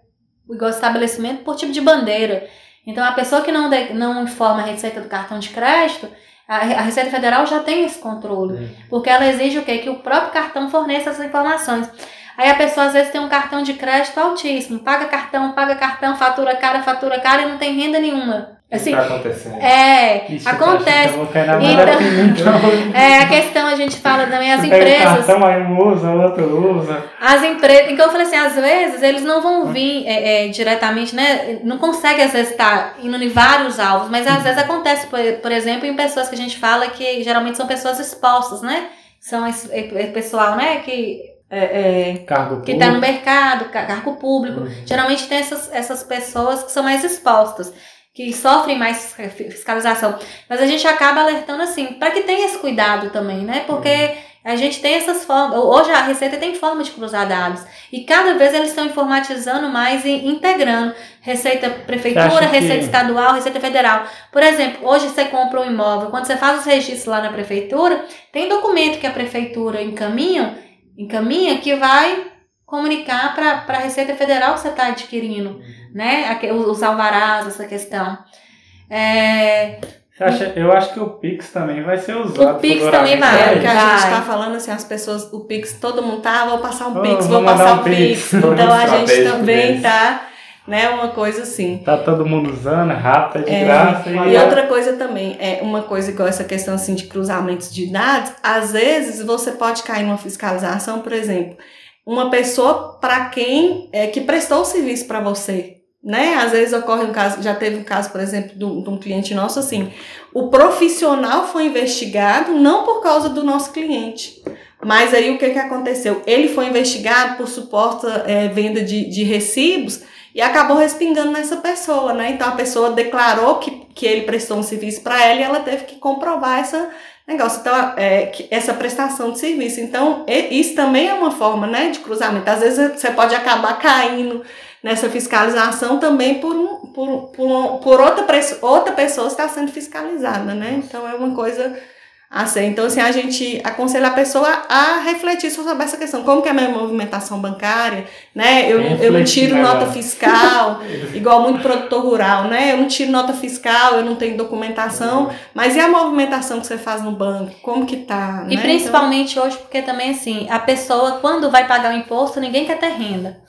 igual estabelecimento por tipo de bandeira. Então, a pessoa que não, de- não informa a receita do cartão de crédito, a, a Receita Federal já tem esse controle. Porque ela exige o quê? Que o próprio cartão forneça essas informações. Aí a pessoa às vezes tem um cartão de crédito altíssimo, paga cartão, paga cartão, fatura cara, fatura cara e não tem renda nenhuma. Assim, está acontecendo? é, Ixi, eu acontece. na Então- então. É, a questão a gente fala também, as pega empresas. cartão, aí um usa, outro usa. As empresas. Então eu falei assim, às vezes eles não vão vir é, é, diretamente, né? Não consegue, às vezes, estar indo em vários alvos, mas às vezes acontece, por, por exemplo, em pessoas que a gente fala que geralmente são pessoas expostas, né? São esse, é, é pessoal, né, que. É, é, Cargo que está no mercado, ca- cargo público. Uhum. Geralmente tem essas, essas pessoas que são mais expostas, que sofrem mais fi- fiscalização. Mas a gente acaba alertando assim, para que tenha esse cuidado também, né? Porque a gente tem essas formas. Hoje a Receita tem forma de cruzar dados. E cada vez eles estão informatizando mais e integrando. Receita Prefeitura, que- Receita Estadual, Receita Federal. Por exemplo, hoje você compra um imóvel, quando você faz os registros lá na Prefeitura, tem documento que a Prefeitura encaminha, encaminha que vai comunicar para a Receita Federal que você está adquirindo, né? Aque- Os alvarás, essa questão. É, Você acha, eu acho que o Pix também vai ser usado. O Pix também vai. É o que a Vai. gente tá falando assim, as pessoas, o Pix, todo mundo tá, vou passar um Oh, Pix, vou passar um Pix. Pix. Então a gente também tá, né, uma coisa assim. Tá todo mundo usando, é rápido, é de É, graça. E outra coisa também, é uma coisa com essa questão assim de cruzamentos de dados, às vezes você pode cair numa fiscalização, por exemplo, uma pessoa para quem é que prestou o serviço para você, né? Às vezes ocorre um caso, já teve um caso, por exemplo, de um de um cliente nosso assim, o profissional foi investigado não por causa do nosso cliente, mas aí o que, que aconteceu? Ele foi investigado por suposta eh, venda de, de recibos e acabou respingando nessa pessoa, né? Então a pessoa declarou que, que ele prestou um serviço para ela e ela teve que comprovar essa negócio, então é, que- essa prestação de serviço. Então isso também é uma forma, né, de cruzamento. Às vezes você pode acabar caindo nessa fiscalização também por, um, por, por, um- por outra, outra pessoa estar sendo fiscalizada, né? Então é uma coisa assim. Então, assim, a gente aconselha a pessoa a refletir sobre essa questão. Como que é a minha movimentação bancária, né? Eu, não- eu não tiro melhor. nota fiscal, igual muito produtor rural, né? Eu não tiro nota fiscal, eu não tenho documentação, mas e a movimentação que você faz no banco? Como que tá? E né? principalmente hoje, porque também assim, a pessoa, quando vai pagar o imposto, ninguém quer ter renda.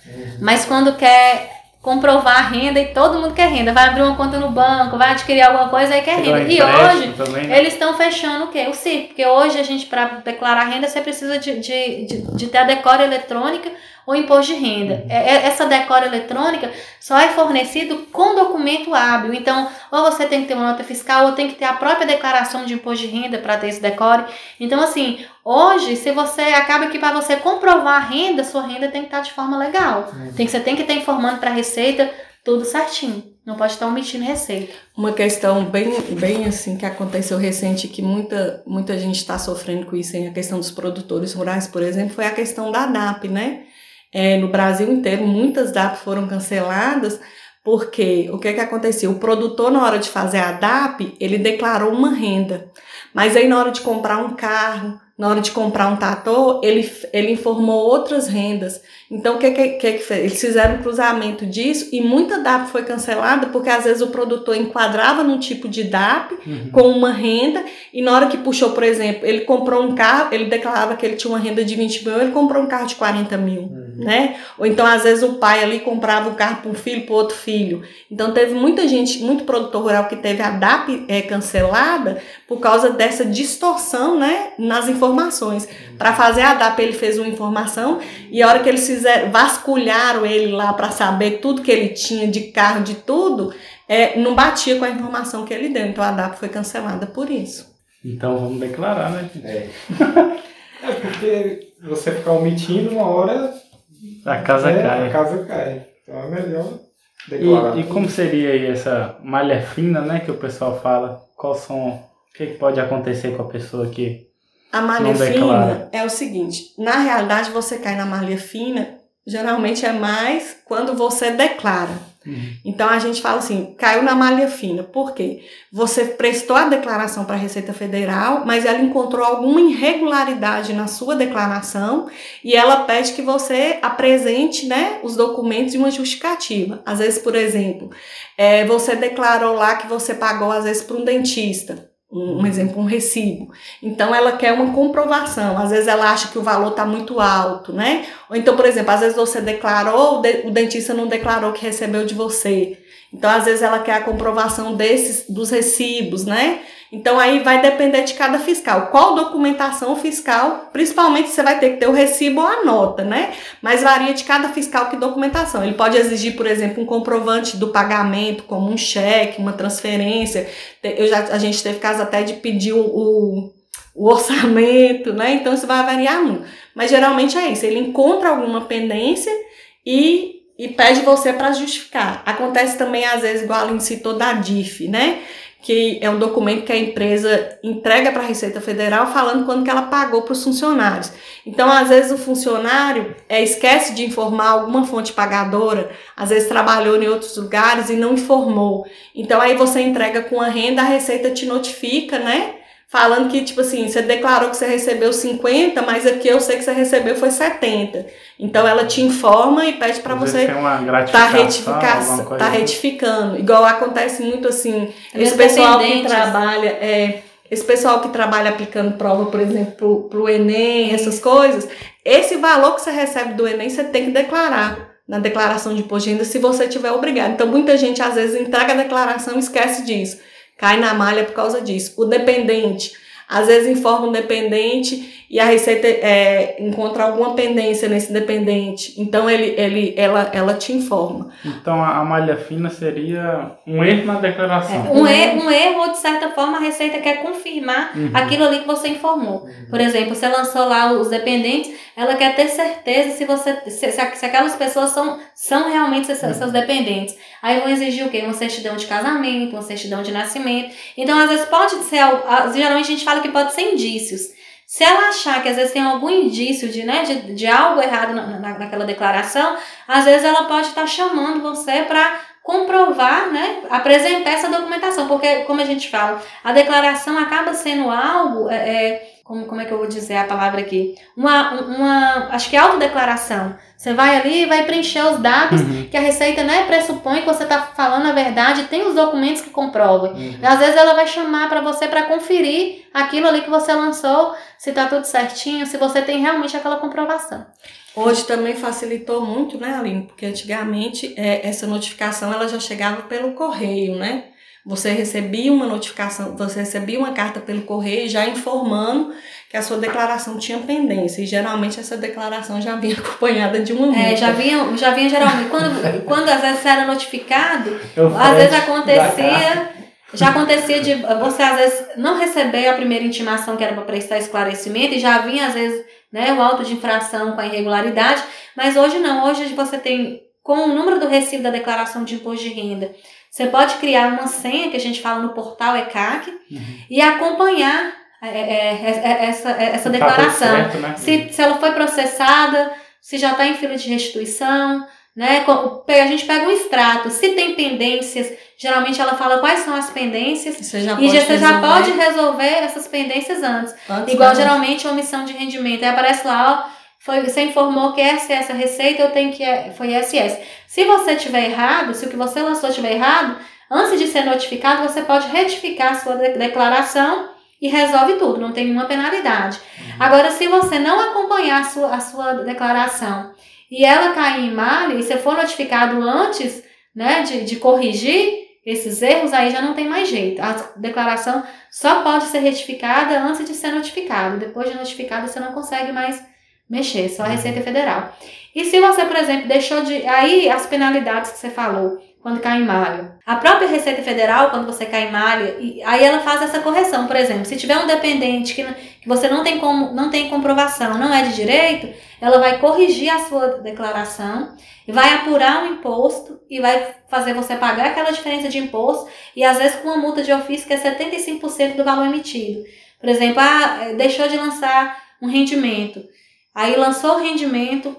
Mas quando quer comprovar a renda, e todo mundo quer renda, vai abrir uma conta no banco, vai adquirir alguma coisa, aí quer renda. E hoje, Também, né? eles estão fechando o quê? O CIF. Porque hoje a gente, para declarar renda, você precisa de, de, de, de ter a decora eletrônica ou imposto de renda. É- é- Essa decora eletrônica só é fornecido com documento hábil. Então, ou você tem que ter uma nota fiscal, ou tem que ter a própria declaração de imposto de renda para ter esse decore. Então, assim, hoje, se você acaba que para você comprovar a renda, sua renda tem que estar de forma legal. Tem que, você tem que estar informando para a Receita tudo certinho. Não pode estar omitindo receita. Uma questão bem, bem assim que aconteceu recente, que muita, muita gente está sofrendo com isso, hein? a questão dos produtores rurais, por exemplo, foi a questão da DAP, né? É, no Brasil inteiro, muitas DAP foram canceladas, porque o que, que aconteceu? O produtor, na hora de fazer a DAP, ele declarou uma renda. Mas aí, na hora de comprar um carro, na hora de comprar um trator, ele, ele informou outras rendas. Então, o que, que, que, que fez? Eles fizeram um cruzamento disso e muita DAP foi cancelada porque às vezes o produtor enquadrava num tipo de DAP Uhum. com uma renda e na hora que puxou, por exemplo, ele comprou um carro, ele declarava que ele tinha uma renda de 20 mil, ele comprou um carro de 40 mil, né? Ou então, às vezes, o pai ali comprava um carro para um filho, para outro filho. Então, teve muita gente, muito produtor rural que teve a DAP é, cancelada por causa dessa distorção, né, nas informações. Para fazer a DAP, ele fez uma informação e a hora que eles fizeram, vasculharam ele lá para saber tudo que ele tinha de carro, de tudo, é, não batia com a informação que ele deu. Então a DAP foi cancelada por isso. Então vamos declarar, né? É. É porque você ficar omitindo uma hora A casa né, cai. a casa cai. Então é melhor declarar. E, e como seria aí essa malha fina, né, que o pessoal fala? Qual são, o que, que pode acontecer com a pessoa que A malha Não declara. fina é o seguinte: na realidade, você cai na malha fina, geralmente é mais quando você declara. Então a gente fala assim, caiu na malha fina. Por quê? Você prestou a declaração para a Receita Federal, mas ela encontrou alguma irregularidade na sua declaração e ela pede que você apresente né, os documentos e uma justificativa. Às vezes, por exemplo, é, você declarou lá que você pagou, às vezes, para um dentista. Um, um exemplo, um recibo. Então ela quer uma comprovação. Às vezes ela acha que o valor está muito alto, né? Ou então, por exemplo, às vezes você declarou, o de- o dentista não declarou que recebeu de você. Então, às vezes ela quer a comprovação desses dos recibos, né? Então aí vai depender de cada fiscal. Qual documentação fiscal, principalmente você vai ter que ter o recibo ou a nota, né? Mas varia de cada fiscal que documentação. Ele pode exigir, por exemplo, um comprovante do pagamento, como um cheque, uma transferência. Eu já, a gente teve caso até de pedir o, o, o orçamento, né? Então isso vai variar muito. Mas geralmente é isso. Ele encontra alguma pendência e, e pede você para justificar. Acontece também, às vezes, igual a Aline citou, da DIF, né? Que é um documento que a empresa entrega para a Receita Federal falando quando que ela pagou para os funcionários. Então, às vezes, o funcionário é, esquece de informar alguma fonte pagadora, às vezes trabalhou em outros lugares e não informou. Então, aí você entrega com a renda, a Receita te notifica, né? Falando que, tipo assim, você declarou que você recebeu 50, mas aqui eu sei que você recebeu foi 70. Então ela te informa e pede para você tá, retificação, tá assim. retificando. Igual acontece muito assim, É esse pessoal que trabalha, é, esse pessoal que trabalha aplicando prova, por exemplo, pro, pro Enem, essas coisas, esse valor que você recebe do Enem, você tem que declarar na declaração de imposto de renda se você tiver obrigado. Então muita gente às vezes entrega a declaração e esquece disso. Cai na malha por causa disso. O dependente, às vezes informa um dependente e a Receita é, encontra alguma pendência nesse dependente. Então ele, ele, ela, ela te informa. Então a, a malha fina seria um erro na declaração. Um erro, um erro, ou de certa forma, a Receita quer confirmar Uhum. aquilo ali que você informou. Por exemplo, você lançou lá os dependentes, ela quer ter certeza se você se, se, se aquelas pessoas são, são realmente seus, seus dependentes. Aí vão exigir o quê? Uma certidão de casamento, uma certidão de nascimento. Então, às vezes pode ser, geralmente a gente fala que pode ser indícios. Se ela achar que às vezes tem algum indício de, né, de, de algo errado na, na- naquela declaração, às vezes ela pode estar chamando você para comprovar, né, apresentar essa documentação, porque como a gente fala, a declaração acaba sendo algo, é, é, como, como é que eu vou dizer a palavra aqui? Uma, uma acho que é autodeclaração. Você vai ali e vai preencher os dados Uhum. que a Receita né, pressupõe que você está falando a verdade, tem os documentos que comprovam. Uhum. Às vezes ela vai chamar para você para conferir aquilo ali que você lançou, se tá tudo certinho, se você tem realmente aquela comprovação. Hoje também facilitou muito, né, Aline? Porque antigamente é, essa notificação ela já chegava pelo correio, né? Você recebia uma notificação, você recebia uma carta pelo correio já informando que a sua declaração tinha pendência. E geralmente essa declaração já vinha acompanhada de uma multa. É, já vinha, já vinha geralmente, quando, quando às vezes você era notificado, Eu às vezes acontecia, já acontecia de você às vezes não receber a primeira intimação que era para prestar esclarecimento e já vinha às vezes né, o auto de infração com a irregularidade, mas hoje não, hoje você tem com o número do recibo da declaração de imposto de renda, você pode criar uma senha que a gente fala no portal ECAC Uhum. e acompanhar é, é, é, essa, essa Tá declaração. certo, né? Se, se ela foi processada, se já está em fila de restituição, né? A gente pega um extrato. Se tem pendências, geralmente ela fala quais são as pendências. Você já E você já pode resolver essas pendências antes. antes Igual geralmente omissão de rendimento. Aí aparece lá, ó, foi, você informou que essa e essa receita, eu tenho que. é, Foi SS. Se você tiver errado, se o que você lançou estiver errado, antes de ser notificado, você pode retificar a sua de- declaração e resolve tudo, não tem nenhuma penalidade. Agora, se você não acompanhar a sua, a sua declaração e ela cair em malha e você for notificado antes né, de, de corrigir esses erros, aí já não tem mais jeito. A declaração só pode ser retificada antes de ser notificado. Depois de notificado, você não consegue mais mexer, só a Receita Federal. E se você, por exemplo, deixou de. Aí as penalidades que você falou, quando cai em malha. A própria Receita Federal, quando você cai em malha, aí ela faz essa correção. Por exemplo, se tiver um dependente que, que você não tem, como, não tem comprovação, não é de direito, ela vai corrigir a sua declaração, vai apurar o imposto e vai fazer você pagar aquela diferença de imposto, e às vezes com uma multa de ofício que é 75% do valor emitido. Por exemplo, ah, deixou de lançar um rendimento. Aí lançou o rendimento,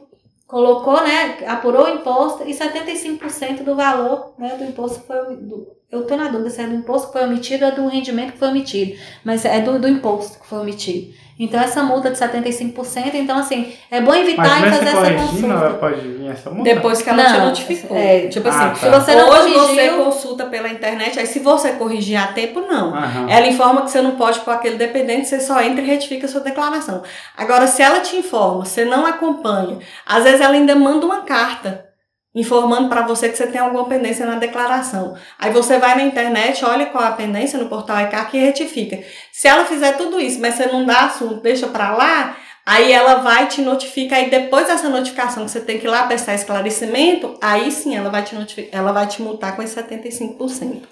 colocou, né, apurou o imposto e 75% do valor, né, do imposto foi do, eu tô na dúvida se é do imposto que foi omitido ou do rendimento que foi omitido, mas é do, do imposto que foi omitido. Então essa multa de 75%, então assim, é bom evitar Mas e mesmo fazer essa corrigindo, ela consulta. pode vir essa multa? Depois que ela te Não, notificou. é, tipo ah, assim, tá. Se você não hoje você corrigiu, consulta pela internet, aí se você corrigir a tempo, não. Aham. Ela informa que você não pode pôr aquele dependente, você só entra e retifica a sua declaração. Agora, se ela te informa, você não acompanha, às vezes ela ainda manda uma carta informando para você que você tem alguma pendência na declaração. Aí você vai na internet, olha qual é a pendência no portal ECAC e retifica. Se ela fizer tudo isso, mas você não dá assunto, deixa para lá, aí ela vai te notifica aí depois dessa notificação que você tem que ir lá prestar esclarecimento, aí sim ela vai te notificar, ela vai te multar com esse 75%.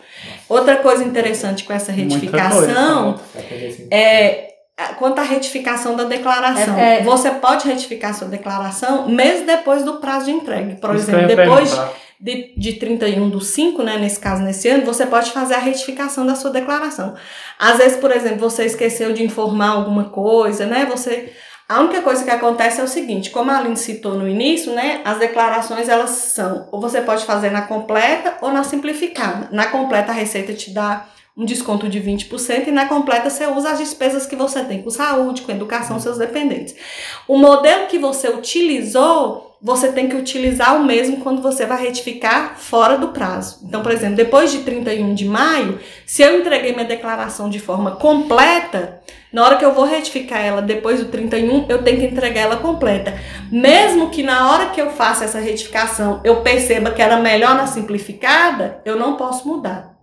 Outra coisa interessante com essa retificação assim. é quanto à retificação da declaração. É- é- Você pode retificar sua declaração mesmo depois do prazo de entrega. Por Isso exemplo, depois de, de 31 do 5, né, nesse caso, nesse ano, você pode fazer a retificação da sua declaração. Às vezes, por exemplo, você esqueceu de informar alguma coisa, né, você... A única coisa que acontece é o seguinte, como a Aline citou no início, né, as declarações, elas são, ou você pode fazer na completa ou na simplificada. Na completa, a Receita te dá um desconto de 20% e na completa você usa as despesas que você tem com saúde, com educação, seus dependentes. O modelo que você utilizou, você tem que utilizar o mesmo quando você vai retificar fora do prazo. Então, por exemplo, depois de 31 de maio, se eu entreguei minha declaração de forma completa, na hora que eu vou retificar ela depois do 31, eu tenho que entregar ela completa. Mesmo que na hora que eu faça essa retificação eu perceba que era melhor na simplificada, eu não posso mudar.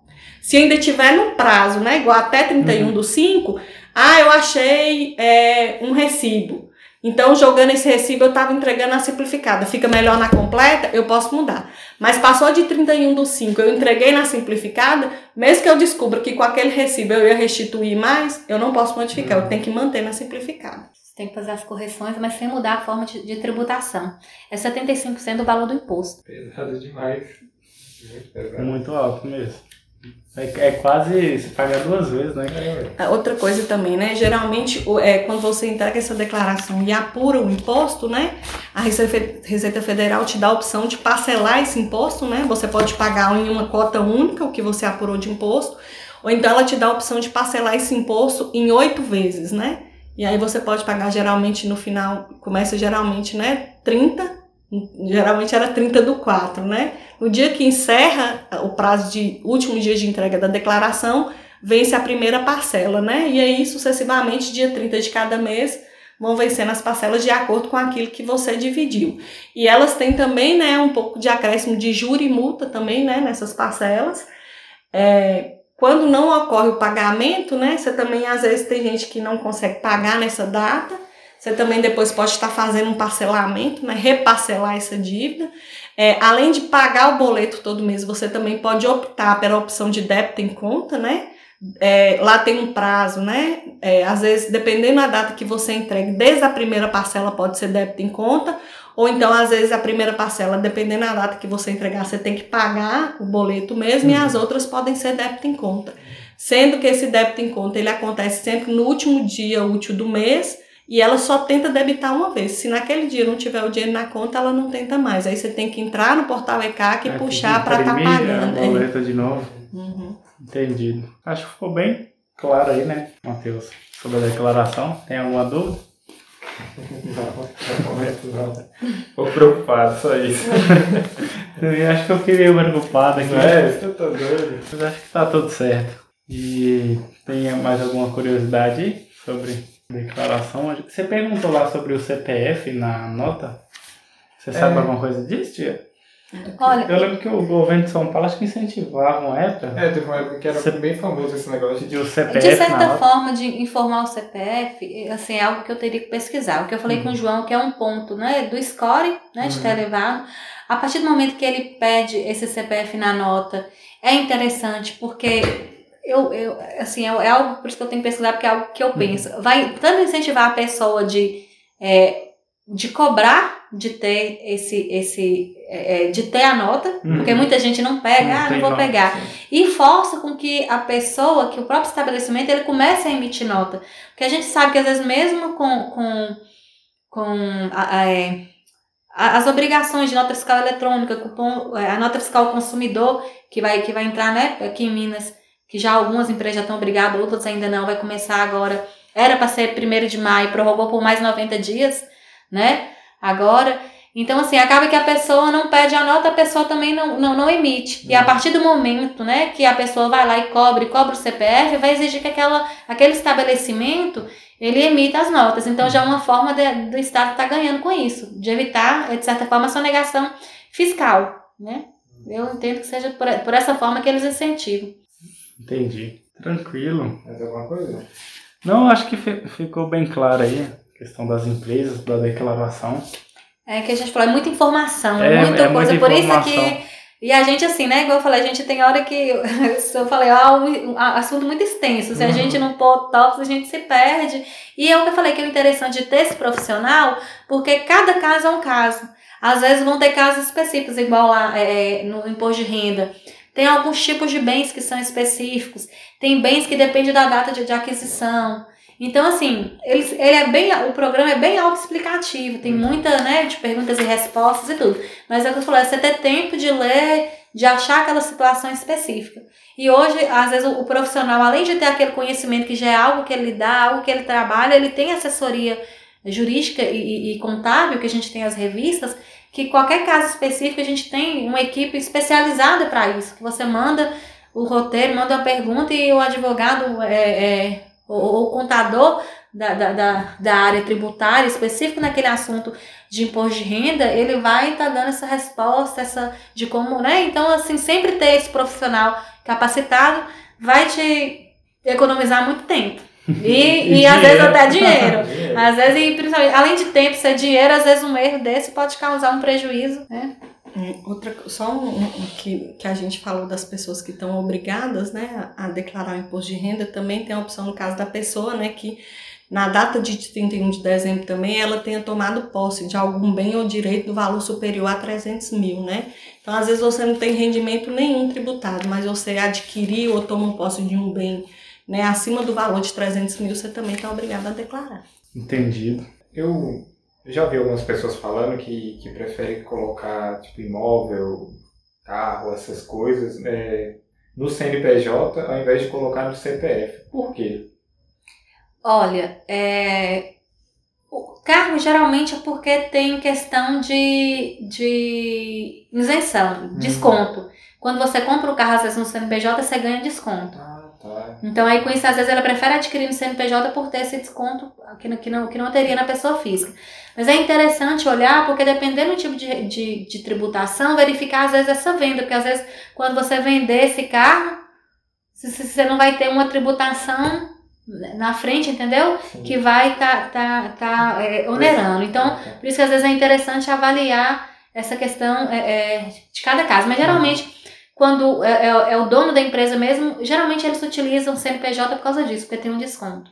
Se ainda tiver no prazo, né, igual até 31 do 5, ah, eu achei é, um recibo. Então, jogando esse recibo, eu estava entregando a simplificada. Fica melhor na completa, eu posso mudar. Mas passou de 31 do 5, eu entreguei na simplificada, mesmo que eu descubra que com aquele recibo eu ia restituir mais, eu não posso modificar, eu tenho que manter na simplificada. Você tem que fazer as correções, mas sem mudar a forma de, de tributação. É 75% do valor do imposto. Pesado demais. Muito pesado. Muito alto mesmo. É, é quase se paga duas vezes, né? Ah, Outra coisa também, né? Geralmente, é, quando você entrega essa declaração e apura o imposto, né? A Receita Federal te dá a opção de parcelar esse imposto, né? Você pode pagar em uma cota única o que você apurou de imposto, ou então ela te dá a opção de parcelar esse imposto em oito vezes, né? E aí você pode pagar geralmente no final, começa geralmente, né? 30, geralmente era 30 do 4, né? No dia que encerra o prazo de último dia de entrega da declaração, vence a primeira parcela, né? E aí, sucessivamente, dia 30 de cada mês, vão vencendo as parcelas de acordo com aquilo que você dividiu. E elas têm também, né, um pouco de acréscimo de juro e multa também, né, nessas parcelas. É, quando não ocorre o pagamento, né, você também, às vezes, tem gente que não consegue pagar nessa data, você também depois pode estar fazendo um parcelamento, né, reparcelar essa dívida. É, além de pagar o boleto todo mês, você também pode optar pela opção de débito em conta, né? É, lá tem um prazo, né? É, às vezes, dependendo da data que você entregue, desde a primeira parcela pode ser débito em conta, ou então, às vezes, a primeira parcela, dependendo da data que você entregar, você tem que pagar o boleto mesmo, e as outras podem ser débito em conta. Sendo que esse débito em conta, ele acontece sempre no último dia útil do mês, e ela só tenta debitar uma vez. Se naquele dia não tiver o dinheiro na conta, ela não tenta mais. Aí você tem que entrar no portal ECAC e É, puxar para estar imprimir pagando. A é. boleta de novo. Uhum. Entendido. Acho que ficou bem claro aí, né, Matheus? Sobre a declaração. Tem alguma dúvida? Não, momento não. Tô preocupado, só isso. Eu acho que eu fiquei meio preocupado aqui. Não é? Você tá doido? Mas acho que tá tudo certo. E tem mais alguma curiosidade aí sobre declaração? Você perguntou lá sobre o CPF na nota? Você sabe É. alguma coisa disso, tia? Olha, Eu lembro que o governo de São Paulo acho que incentivava uma época É, teve uma época que era bem famoso esse negócio de o CPF De na certa nota. forma, de informar o CPF, assim, é algo que eu teria que pesquisar. O que eu falei com o João, que é um ponto, né, do score, né, de Uhum. ter elevado. A partir do momento que ele pede esse CPF na nota, é interessante, porque eu, eu assim, é, é algo, por isso que eu tenho que pesquisar, porque é algo que eu penso. Vai tanto incentivar a pessoa de, é, de cobrar de ter esse, esse é, é, de ter a nota, Uhum. porque muita gente não pega, ah, não vou nota, pegar sim. e força com que a pessoa, que o próprio estabelecimento, ele comece a emitir nota. Porque a gente sabe que às vezes mesmo com, com, com a- a- é, as obrigações de nota fiscal eletrônica, cupom, é, a nota fiscal consumidor, que vai, que vai entrar né, aqui em Minas, que já algumas empresas já estão obrigadas, outras ainda não, vai começar agora. Era para ser 1 de maio, prorrogou por mais 90 dias, né? Agora. Então, assim, acaba que a pessoa não pede a nota, a pessoa também não, não, não emite. E a partir do momento, né, que a pessoa vai lá e cobre, cobra o CPF, vai exigir que aquela, aquele estabelecimento, ele emita as notas. Então, já é uma forma de- do Estado estar ganhando com isso, de evitar, de certa forma, a sonegação fiscal, né? Eu entendo que seja por, por essa forma que eles incentivam. Entendi. Tranquilo. Mais alguma coisa? Não, acho que fi- ficou bem claro aí a questão das empresas, da declaração. É que a gente falou, é muita informação, É, muita é coisa. muita por isso informação. que. E a gente, assim, né? Igual eu falei, a gente tem hora que. se eu falei, ah, um, um assunto muito extenso. Se a Uhum. gente não pôr tópicos, a gente se perde. E é o que eu falei que é o interessante de ter esse profissional, porque cada caso é um caso. Às vezes vão ter casos específicos, igual lá é, no imposto de renda. Tem alguns tipos de bens que são específicos. Tem bens que dependem da data de, de aquisição. Então, assim, ele, ele é bem, o programa é bem autoexplicativo, tem muita, né, de perguntas e respostas e tudo. Mas é o que eu falei, é você ter tempo de ler, de achar aquela situação específica. E hoje, às vezes, o, o profissional, além de ter aquele conhecimento que já é algo que ele dá, algo que ele trabalha, ele tem assessoria jurídica e, e, e contábil, que a gente tem as revistas, que qualquer caso específico a gente tem uma equipe especializada para isso, que você manda o roteiro, manda uma pergunta e o advogado é, é, ou o contador da, da, da, área tributária específico naquele assunto de imposto de renda, ele vai estar tá dando essa resposta, essa de como, né? Então, assim, sempre ter esse profissional capacitado vai te economizar muito tempo. E, e, e às vezes até dinheiro. às vezes, e principalmente, além de tempo ser dinheiro, às vezes um erro desse pode causar um prejuízo, né? Outra, só um, um, que, que a gente falou das pessoas que estão obrigadas né, a, a declarar o imposto de renda, também tem a opção no caso da pessoa, né, que na data de 31 de dezembro também ela tenha tomado posse de algum bem ou direito do valor superior a 300 mil, né? Então, às vezes você não tem rendimento nenhum tributado, mas você adquiriu ou tomou posse de um bem né, acima do valor de 300 mil, você também está obrigado a declarar. Entendido. Eu já vi algumas pessoas falando que, que preferem colocar tipo imóvel, carro, essas coisas é, no CNPJ ao invés de colocar no CPF. Por quê? Olha, é, o carro geralmente é porque tem questão de, de isenção, uhum. desconto. Quando você compra o carro, às vezes no CNPJ, você ganha desconto. Ah. Tá. Então aí com isso, às vezes ela prefere adquirir no CNPJ por ter esse desconto que não, que não, que não teria na pessoa física. Mas é interessante olhar, porque dependendo do tipo de, de, de tributação, verificar às vezes essa venda, porque às vezes quando você vender esse carro, você não vai ter uma tributação na frente, entendeu? Sim. Que vai tá, tá, tá é, onerando. Então, por isso que às vezes é interessante avaliar essa questão é, é, de cada caso. Mas geralmente quando é, é, é, o dono da empresa mesmo, geralmente eles utilizam CNPJ por causa disso, porque tem um desconto.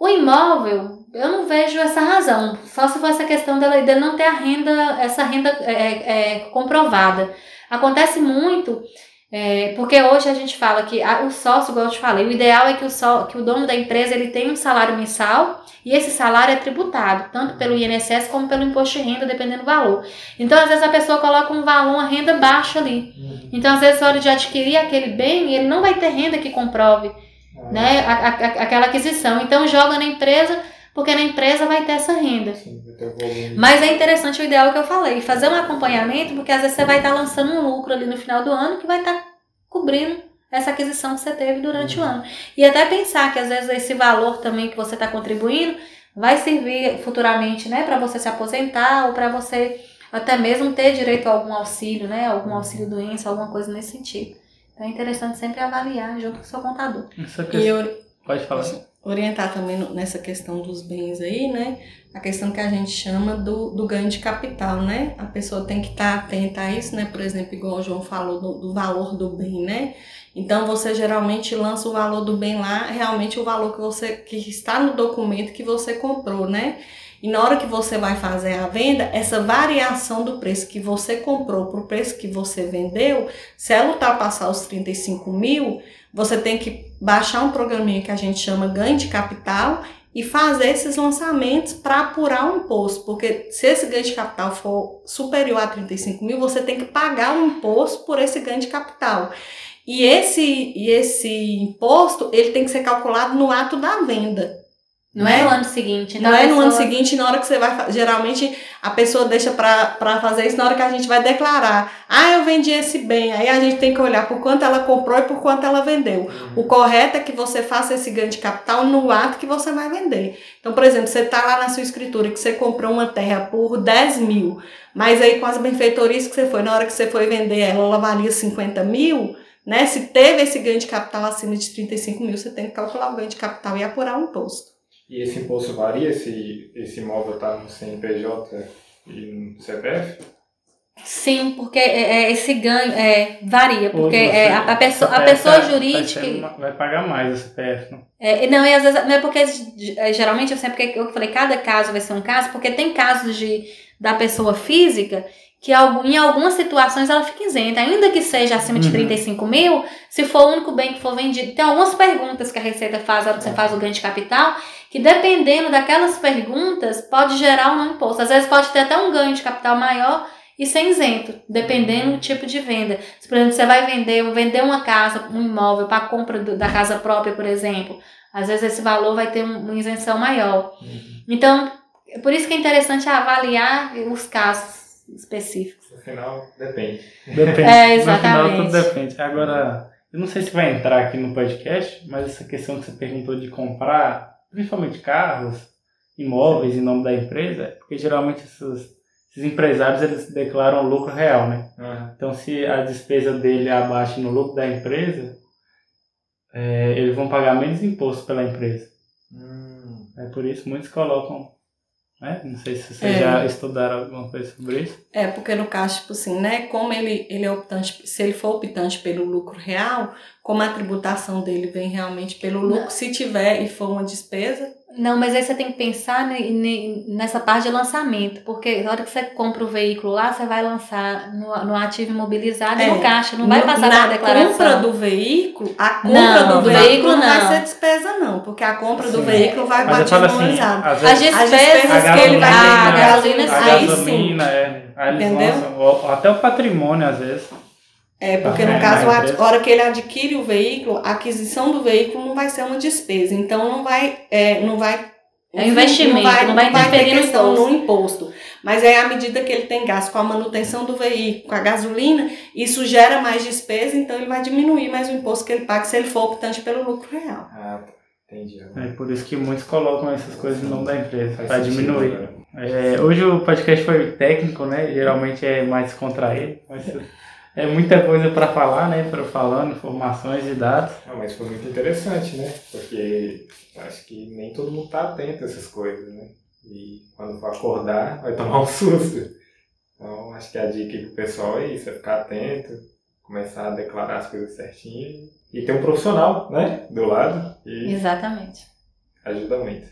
O imóvel, eu não vejo essa razão, só se for essa questão dele, dele não ter a renda, essa renda é, é, é comprovada. Acontece muito é, porque hoje a gente fala que a, o sócio, igual eu te falei, o ideal é que o, só, que o dono da empresa ele tenha um salário mensal e esse salário é tributado, tanto pelo INSS como pelo imposto de renda, dependendo do valor. Então, às vezes, a pessoa coloca um valor, uma renda baixa ali. Uhum. Então, às vezes, na hora de adquirir aquele bem, ele não vai ter renda que comprove ah. né, a, a, aquela aquisição. Então, joga na empresa porque na empresa vai ter essa renda. Sim, Mas é interessante o ideal que eu falei, fazer um acompanhamento, porque às vezes você vai estar lançando um lucro ali no final do ano que vai estar cobrindo essa aquisição que você teve durante uhum. o ano. E até pensar que às vezes esse valor também que você está contribuindo vai servir futuramente, né, para você se aposentar ou para você até mesmo ter direito a algum auxílio, né, algum auxílio doença, alguma coisa nesse sentido. Então é interessante sempre avaliar junto com o seu contador. Essa questão... E eu... Pode falar orientar também nessa questão dos bens aí, né? A questão que a gente chama do, do ganho de capital, né? A pessoa tem que estar tá atenta a isso, né? Por exemplo, igual o João falou do, do, valor do bem, né? Então você geralmente lança o valor do bem lá, realmente o valor que você que está no documento que você comprou, né? E na hora que você vai fazer a venda, essa variação do preço que você comprou para o preço que você vendeu, se ela ultrapassar os 35 mil, você tem que baixar um programinha que a gente chama ganho de capital e fazer esses lançamentos para apurar o imposto, porque se esse ganho de capital for superior a 35 mil, você tem que pagar um imposto por esse ganho de capital. E esse, e esse imposto ele tem que ser calculado no ato da venda. Não é né? é no ano seguinte. Não é no ano seguinte, na hora que você vai. Geralmente a pessoa deixa para fazer isso na hora que a gente vai declarar. Ah, eu vendi esse bem. Aí a gente tem que olhar por quanto ela comprou e por quanto ela vendeu. O correto é que você faça esse ganho de capital no ato que você vai vender. Então, por exemplo, você está lá na sua escritura que você comprou uma terra por 10 mil, mas aí com as benfeitorias que você foi, na hora que você foi vender ela, ela valia 50 mil. Né? Se teve esse ganho de capital acima de 35 mil, você tem que calcular o ganho de capital e apurar o imposto. E esse imposto varia se esse imóvel está no CNPJ e no CPF? Sim, porque é, é, esse ganho é, varia, porque é, a, a, pessoa, a pessoa jurídica. Vai, vai, pagar mais o CPF, não? É, não, e às vezes. Não é porque é, geralmente eu sempre eu falei, cada caso vai ser um caso, porque tem casos de, da pessoa física que em algumas situações ela fica isenta, ainda que seja acima de 35 uhum. mil, se for o único bem que for vendido. Tem algumas perguntas que a Receita faz, você faz o ganho de capital, que dependendo daquelas perguntas, pode gerar um imposto. Às vezes pode ter até um ganho de capital maior e ser isento, dependendo do tipo de venda. Se, por exemplo, você vai vender, vender uma casa, um imóvel para compra do- da casa própria, por exemplo, às vezes esse valor vai ter um- uma isenção maior. Então, é por isso que é interessante avaliar os casos específicos. No final, depende. Depende. É, No final tudo exatamente. depende. Agora, eu não sei se vai entrar aqui no podcast, mas essa questão que você perguntou de comprar, principalmente carros, imóveis em nome da empresa, é porque geralmente esses, esses empresários eles declaram lucro real, né? Então, se a despesa dele abaixa no lucro da empresa, é, eles vão pagar menos imposto pela empresa. Hum. É por isso muitos colocam. Né? Não sei se vocês É. já estudaram alguma coisa sobre isso. É, porque no caso, tipo assim, né, como ele, ele é optante, se ele for optante pelo lucro real, como a tributação dele vem realmente pelo lucro, se tiver e for uma despesa, Não, mas aí você tem que pensar ne- ne- nessa parte de lançamento, porque na hora que você compra o veículo lá, você vai lançar no, no ativo imobilizado e É. no caixa, não vai no- passar na declaração. compra do veículo, a compra Não, do do veículo, não vai ser despesa não, porque a compra do Sim. veículo vai para falo ativo assim, imobilizado. às As despesas que ele vai ter a na gasolina, a aí gasolina, é. Aí eles Entendeu? lançam, até o patrimônio, às vezes. É, porque É, no caso, a empresa. hora que ele adquire o veículo, a aquisição do veículo não vai ser uma despesa. Então não vai. É, não vai É um investimento, não vai ter interferir no questão imposto. no imposto. Mas aí, à medida que ele tem gasto com a manutenção do veículo, com a gasolina, isso gera mais despesa, então ele vai diminuir mais o imposto que ele paga se ele for optante pelo lucro real. Ah, tá. Entendi. É por isso que muitos colocam essas coisas no nome da empresa, para diminuir. É, hoje o podcast foi técnico, né? Geralmente é mais contraído, mas é muita coisa para falar, né? Para falando, informações e dados. Não, mas foi muito interessante, né? Porque acho que nem todo mundo tá atento a essas coisas, né? E quando for acordar, vai tomar um susto. Então, acho que a dica aí pro pessoal é isso, é ficar atento, começar a declarar as coisas certinho e ter um profissional, né? Do lado e Exatamente. ajuda muito.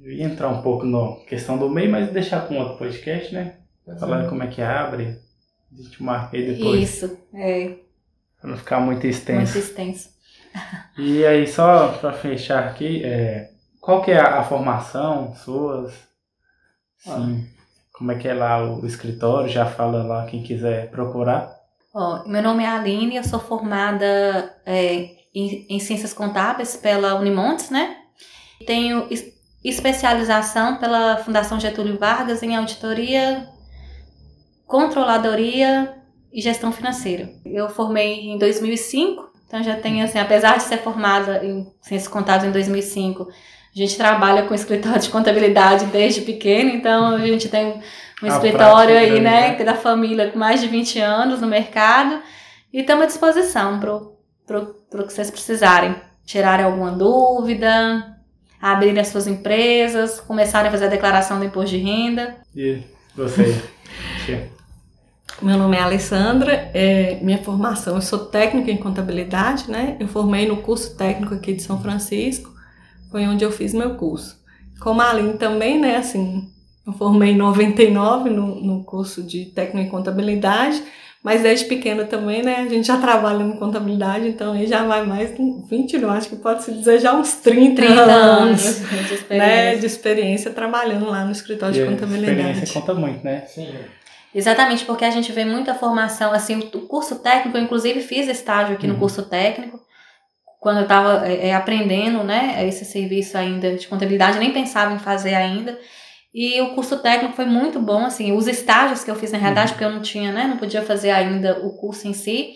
Eu ia entrar um pouco na questão do meio, mas deixar com outro podcast, né? Falando como é que abre. A gente aí depois, Isso, é para não ficar muito extenso. muito extenso. E aí, só para fechar aqui, é, qual que é a, a formação suas? Sim. Como é que é lá o escritório? Já fala lá quem quiser procurar. Ó, meu nome é Aline, eu sou formada é, em, em Ciências Contábeis pela Unimontes, né? Tenho es- especialização pela Fundação Getúlio Vargas em Auditoria, Controladoria e Gestão Financeira. Eu formei em 2005, então já tenho, assim, apesar de ser formada em Ciências Contábeis em 2005, a gente trabalha com escritório de contabilidade desde pequeno, então a gente tem um A escritório aí, grande, né, né? que é da família com mais de 20 anos no mercado e estamos à disposição para o que vocês precisarem. Tirarem alguma dúvida, abrirem as suas empresas, começarem a fazer a declaração do imposto de renda. E você? Meu nome é Alessandra, é, minha formação, eu sou técnica em contabilidade, né? Eu formei no curso técnico aqui de São Francisco, foi onde eu fiz meu curso. Como a Aline também, né, assim, eu formei em 99 no, no curso de técnico em contabilidade, mas desde pequena também, né, a gente já trabalha em contabilidade, então aí já vai mais de 20, não, acho que pode se dizer já uns 30, 30 anos anos, de né, experiência. de experiência trabalhando lá no escritório E de a experiência contabilidade. conta muito, né? Sim. Exatamente, porque a gente vê muita formação, assim, o curso técnico, eu inclusive fiz estágio aqui no Uhum. curso técnico, quando eu estava aprendendo, né, esse serviço ainda de contabilidade, nem pensava em fazer ainda, e o curso técnico foi muito bom, assim, os estágios que eu fiz na realidade, porque eu não tinha, né, não podia fazer ainda o curso em si,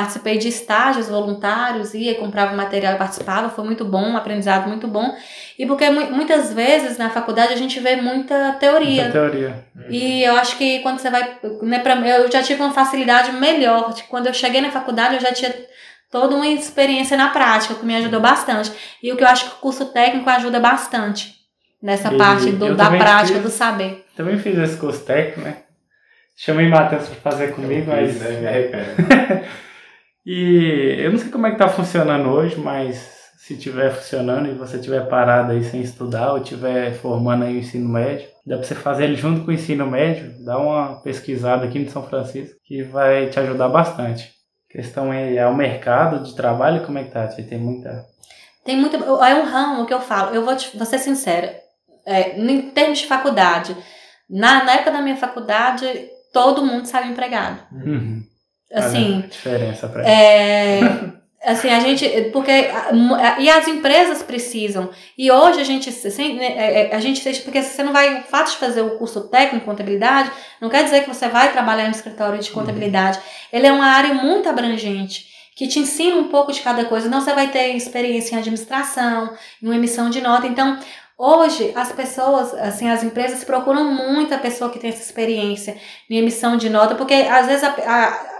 participei de estágios voluntários, ia, comprava material e participava, foi muito bom, um aprendizado muito bom, e porque mu- muitas vezes na faculdade a gente vê muita teoria, Muita teoria. e eu acho que quando você vai, né, pra, eu já tive uma facilidade melhor. Quando eu cheguei na faculdade, eu já tinha toda uma experiência na prática, que me ajudou bastante. E o que eu acho que o curso técnico ajuda bastante nessa E parte do- da prática, fiz- do saber. Também fiz esse curso técnico, né? Chamei Matheus para fazer comigo, Eu mas. fiz, né? Me arrependo. E eu não sei como é que tá funcionando hoje, mas se tiver funcionando e você tiver parado aí sem estudar ou tiver formando aí o ensino médio, dá pra você fazer ele junto com o ensino médio, dá uma pesquisada aqui no São Francisco que vai te ajudar bastante. A questão é, é o mercado de trabalho, como é que tá? Tem muita. Tem muito. É um ramo que eu falo, eu vou, te, vou ser sincera. É, em termos de faculdade, na, na época da minha faculdade, todo mundo saiu empregado. Uhum. Assim, diferença pra é, assim, a gente. Porque. E as empresas precisam. E hoje a gente. assim, A gente porque você não vai. O fato de fazer o curso técnico em contabilidade não quer dizer que você vai trabalhar no escritório de contabilidade. Ele é uma área muito abrangente. Que te ensina um pouco de cada coisa. Então, você vai ter experiência em administração, em uma emissão de nota. Então, hoje, as pessoas, assim, as empresas procuram muito a pessoa que tem essa experiência em emissão de nota, porque às vezes a, a,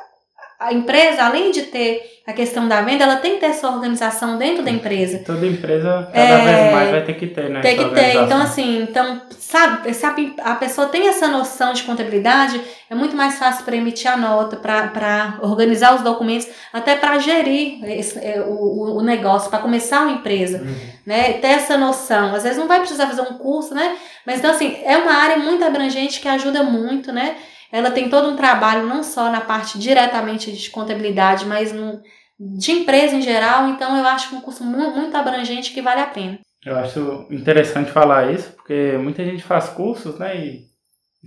a empresa, além de ter a questão da venda, ela tem que ter essa organização dentro da empresa. Toda empresa, cada É, vez mais vai ter que ter, né? Tem que ter. Então, assim, então, sabe, se a, pessoa tem essa noção de contabilidade, é muito mais fácil para emitir a nota, para organizar os documentos, até para gerir esse, é, o, o- o negócio, para começar uma empresa, Uhum. né? Ter essa noção. Às vezes não vai precisar fazer um curso, né? Mas então, assim, é uma área muito abrangente que ajuda muito, né? Ela tem todo um trabalho, não só na parte diretamente de contabilidade, mas no, de empresa em geral. Então, eu acho que é um curso mu- muito abrangente que vale a pena. Eu acho interessante falar isso, porque muita gente faz cursos, né, e,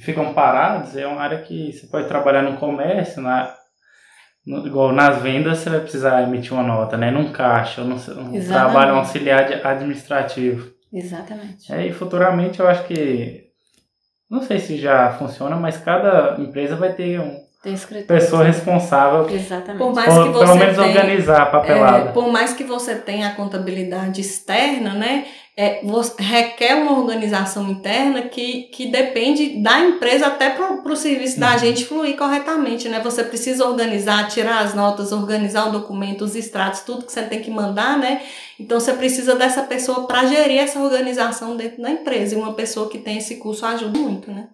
ficam parados. É uma área que você pode trabalhar no comércio, na, no- igual nas vendas, você vai precisar emitir uma nota, né, num caixa, ou num, um Exatamente. trabalho auxiliar de- administrativo. Exatamente. É, e futuramente eu acho que, não sei se já funciona, mas cada empresa vai ter uma Tem escritor. pessoa responsável Exatamente. Por mais por, que pelo você menos tenha- organizar a papelada. É, por mais que você tenha a contabilidade externa, né, é, requer uma organização interna que, que depende da empresa até para o serviço da Uhum. gente fluir corretamente, né? Você precisa organizar, tirar as notas, organizar o documento, os extratos, tudo que você tem que mandar, né? Então você precisa dessa pessoa para gerir essa organização dentro da empresa. E uma pessoa que tem esse curso ajuda muito, né?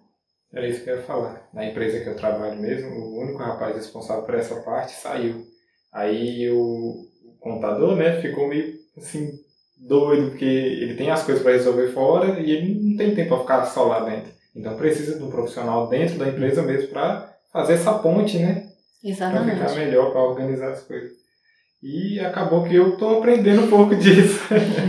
Era isso que eu ia falar. Na empresa que eu trabalho mesmo, o único rapaz responsável por essa parte saiu. Aí o contador, né, ficou meio assim, doido, porque ele tem as coisas para resolver fora e ele não tem tempo para ficar só lá dentro. Então precisa de um profissional dentro da empresa mesmo para fazer essa ponte, né? Para ficar Exatamente. melhor, para organizar as coisas. E acabou que eu tô aprendendo um pouco disso.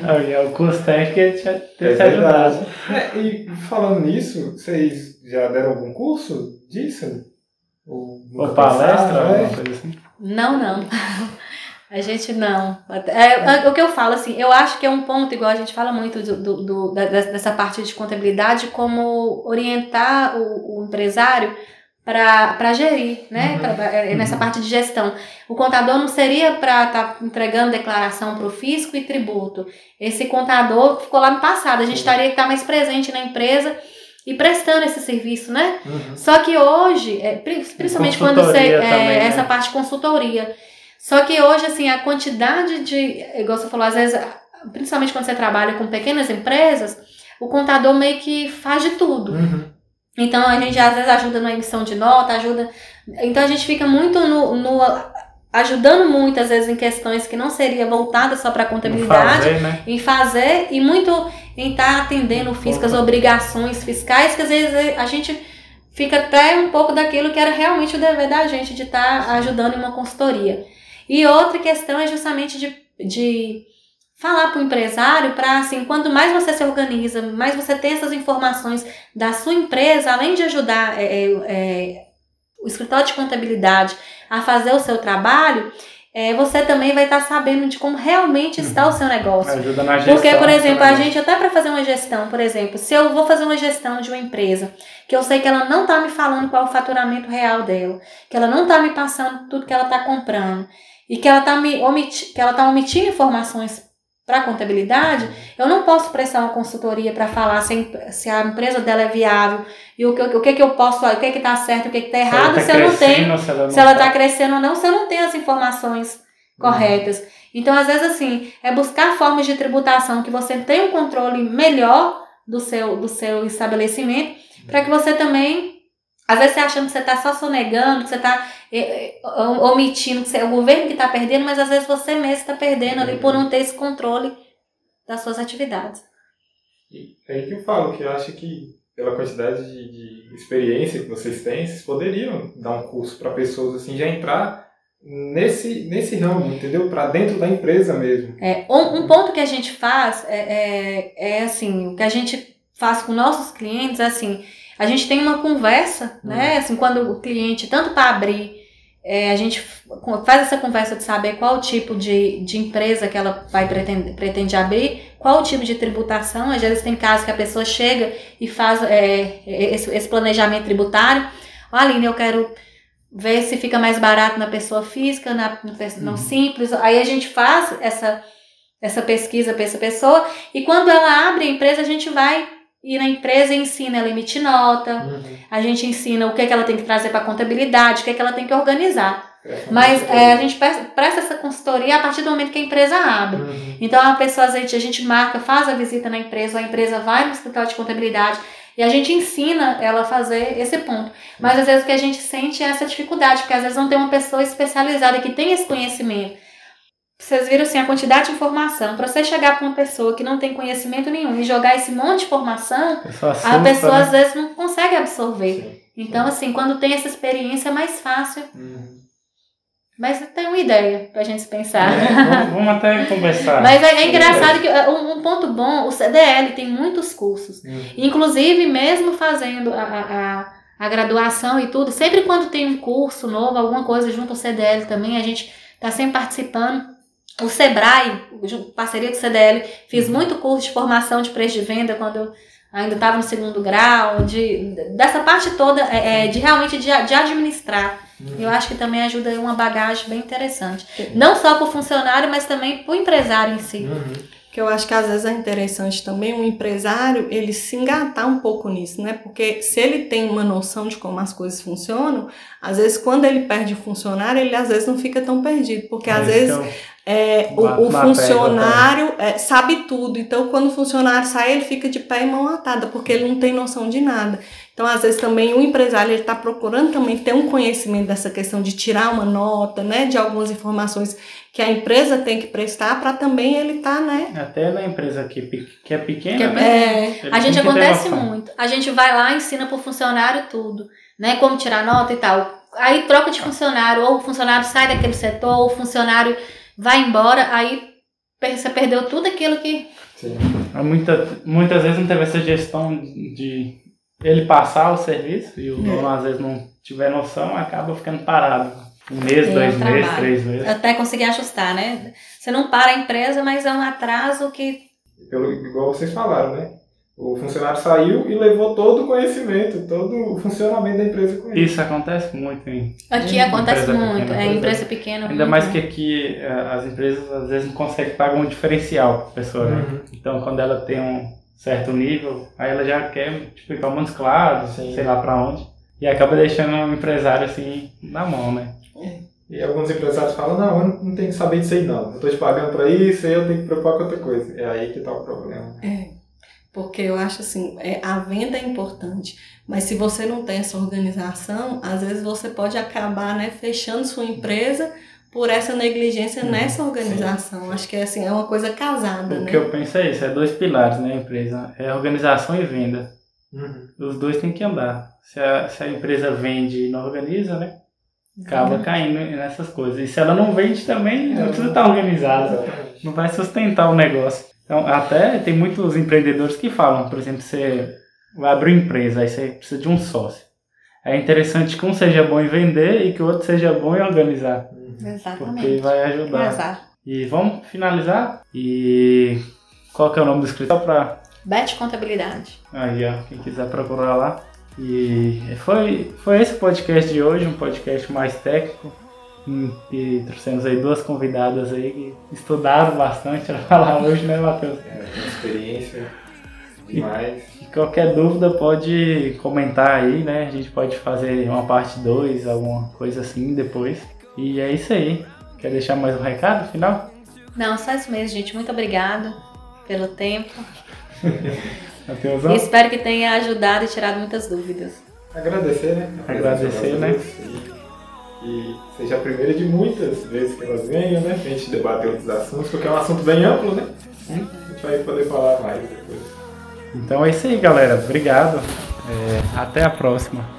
Aí, o curso técnico ele te, te, É te ajudar. verdade. É, e falando nisso, vocês já deram algum curso disso? Ou, Ou palestra, é? alguma coisa assim. Não, não. A gente não. É, é, o que eu falo, assim, eu acho que é um ponto, igual a gente fala muito do, do- do- da- dessa parte de contabilidade, como orientar o, o empresário para gerir, né? Uhum. Pra- é, nessa parte de gestão. O contador não seria para estar entregando declaração para o fisco e tributo. Esse contador ficou lá no passado. A gente Sim. teria que estar mais presente na empresa e prestando esse serviço, né? Uhum. Só que hoje, é, pri- principalmente quando você. É, também, né? Essa parte de consultoria. Só que hoje, assim, a quantidade de. Igual você falou, às vezes, principalmente quando você trabalha com pequenas empresas, o contador meio que faz de tudo. Uhum. Então a gente às vezes ajuda na emissão de nota, ajuda. Então a gente fica muito no. no ajudando muito, às vezes, em questões que não seria voltada só para contabilidade fazer, né? em fazer e muito em estar atendendo o fisco, as obrigações fiscais, que às vezes a gente fica até um pouco daquilo que era realmente o dever da gente, de estar ajudando em uma consultoria. E outra questão é justamente de, de falar para o empresário para, assim, quanto mais você se organiza, mais você tem essas informações da sua empresa, além de ajudar é, é, é, o escritório de contabilidade a fazer o seu trabalho, é, você também vai estar sabendo de como realmente está o seu negócio. Ajuda na gestão. Porque, por exemplo, a gente até para fazer uma gestão, por exemplo, se eu vou fazer uma gestão de uma empresa, que eu sei que ela não tá me falando qual é o faturamento real dela, que ela não tá me passando tudo que ela tá comprando e que ela tá me omiti tá omitindo informações para contabilidade, eu não posso prestar uma consultoria para falar se a, se a empresa dela é viável e o que, o que, que eu posso, o que que tá certo, o que que tá errado, tá se eu não tenho se ela ela tá- está crescendo ou não, se eu não tenho as informações corretas. Então, às vezes, assim, é buscar formas de tributação que você tenha um controle melhor do seu, do seu estabelecimento, para que você também, às vezes, você achando que você está só sonegando, que você está omitindo, que é o governo que está perdendo, mas às vezes você mesmo está perdendo ali por não ter esse controle das suas atividades. É aí que eu falo, que eu acho que pela quantidade de, de experiência que vocês têm, vocês poderiam dar um curso para pessoas assim já entrar nesse, nesse ramo, entendeu? Para dentro da empresa mesmo. É, um, um ponto que a gente faz é, é, é assim, o que a gente faz com nossos clientes é assim, A gente tem uma conversa, né? Assim, quando o cliente, tanto para abrir, é, a gente faz essa conversa de saber qual o tipo de, de empresa que ela vai pretende, pretende abrir, qual o tipo de tributação. Às vezes tem casos que a pessoa chega e faz é, esse, esse planejamento tributário. Olha, Aline, eu quero ver se fica mais barato na pessoa física, na, no uhum. simples. Aí a gente faz essa, essa pesquisa para essa pessoa e quando ela abre a empresa, a gente vai ir na empresa e ensina limite nota, uhum. a gente ensina o que, é que ela tem que trazer para contabilidade, o que, é que ela tem que organizar. É, Mas é, a gente presta essa consultoria a partir do momento que a empresa abre. Uhum. Então a pessoa, a gente, a gente marca, faz a visita na empresa, a empresa vai no escritório de contabilidade, e a gente ensina ela a fazer esse ponto. Mas às vezes o que a gente sente é essa dificuldade, porque às vezes não tem uma pessoa especializada que tem esse conhecimento. Vocês viram assim a quantidade de informação. Para você chegar para uma pessoa que não tem conhecimento nenhum e jogar esse monte de informação, a pessoa né? às vezes não consegue absorver. Sim, então, assim, quando tem essa experiência é mais fácil. Uhum. Mas tem uma ideia pra gente pensar. É, vamos, até conversar. Mas é, é engraçado que uh, um, um, ponto bom, o CDL tem muitos cursos. Uhum. Inclusive, mesmo fazendo a, a, a, graduação e tudo, sempre quando tem um curso novo, alguma coisa junto ao CDL também, a gente tá sempre participando. O Sebrae, parceria do CDL, fiz uhum. muito curso de formação de preço de venda quando eu ainda estava no segundo grau, de, dessa parte toda, é, é de realmente de, de administrar. Uhum. Eu acho que também ajuda uma bagagem bem interessante. Não só para o funcionário, mas também para o empresário em si. Uhum. Que eu acho que às vezes é interessante também o um empresário ele se engatar um pouco nisso, né? Porque se ele tem uma noção de como as coisas funcionam, às vezes quando ele perde o funcionário, ele às vezes não fica tão perdido, porque é às vezes então... É, o, o funcionário é, sabe tudo, então quando o funcionário sai, ele fica de pé e mão atada, porque ele não tem noção de nada. Então, às vezes, também o empresário está procurando também ter um conhecimento dessa questão de tirar uma nota, né, de algumas informações que a empresa tem que prestar para também ele estar, tá, né? Até na empresa que, que é pequena, que é, né? É, a gente acontece muito. A gente vai lá e ensina para o funcionário tudo, né, como tirar nota e tal. Aí troca de funcionário, ou o funcionário sai daquele setor, ou o funcionário vai embora, aí você perdeu tudo aquilo que. Sim. Muita, muitas vezes não teve essa gestão de ele passar o serviço e o dono às vezes não tiver noção, acaba ficando parado. Um mês, dois um meses, três meses. Até conseguir ajustar, né? Você não para a empresa, mas é um atraso que. Pelo, igual vocês falaram, né? O funcionário saiu e levou todo o conhecimento, todo o funcionamento da empresa com ele. Isso acontece muito, hein? Aqui acontece muito, pequena, é empresa pequena. Ainda muito. mais que aqui eh, as empresas às vezes não conseguem pagar um diferencial para a pessoa, né? Uhum. Então quando ela tem um certo nível, aí ela já quer tipo, ir para Montes Claros, Sim. sei lá para onde, e acaba deixando o empresário assim na mão, né? É. E alguns empresários falam, não, eu não tenho que saber disso aí não, eu tô te pagando para isso, aí eu tenho que preocupar com outra coisa. É aí que tá o problema. É. Porque eu acho assim, é, a venda é importante, mas se você não tem essa organização, às vezes você pode acabar né, fechando sua empresa por essa negligência uhum. nessa organização. Sim. Acho que é assim, é uma coisa casada. O né? que eu penso é isso, é dois pilares, né, empresa? É organização e venda. Uhum. Os dois têm que andar. Se a, se a empresa vende e não organiza, né? Acaba uhum. caindo nessas coisas. E se ela não vende também, não precisa estar organizada. Não vai sustentar o negócio. Então, até tem muitos empreendedores que falam, por exemplo, você vai abrir uma empresa, aí você precisa de um sócio. É interessante que um seja bom em vender e que o outro seja bom em organizar. Exatamente. Porque vai ajudar. Exato. E vamos finalizar? E qual que é o nome do escritório para Bet Contabilidade. Aí, ó, quem quiser procurar lá. E foi, foi esse podcast de hoje, um podcast mais técnico. E trouxemos aí duas convidadas aí que estudaram bastante para falar hoje, né, Matheus? É, uma experiência demais. E, e, qualquer dúvida pode comentar aí, né? A gente pode fazer uma parte 2, alguma coisa assim depois. E é isso aí. Quer deixar mais um recado final? Não, só isso mesmo, gente. Muito obrigado pelo tempo. e espero que tenha ajudado e tirado muitas dúvidas. Agradecer, né? Agradecer, né? E seja a primeira de muitas vezes que elas venham, né? Pra gente debater outros assuntos, porque é um assunto bem amplo, né? A gente vai poder falar mais depois. Então é isso aí, galera. Obrigado. É, até a próxima.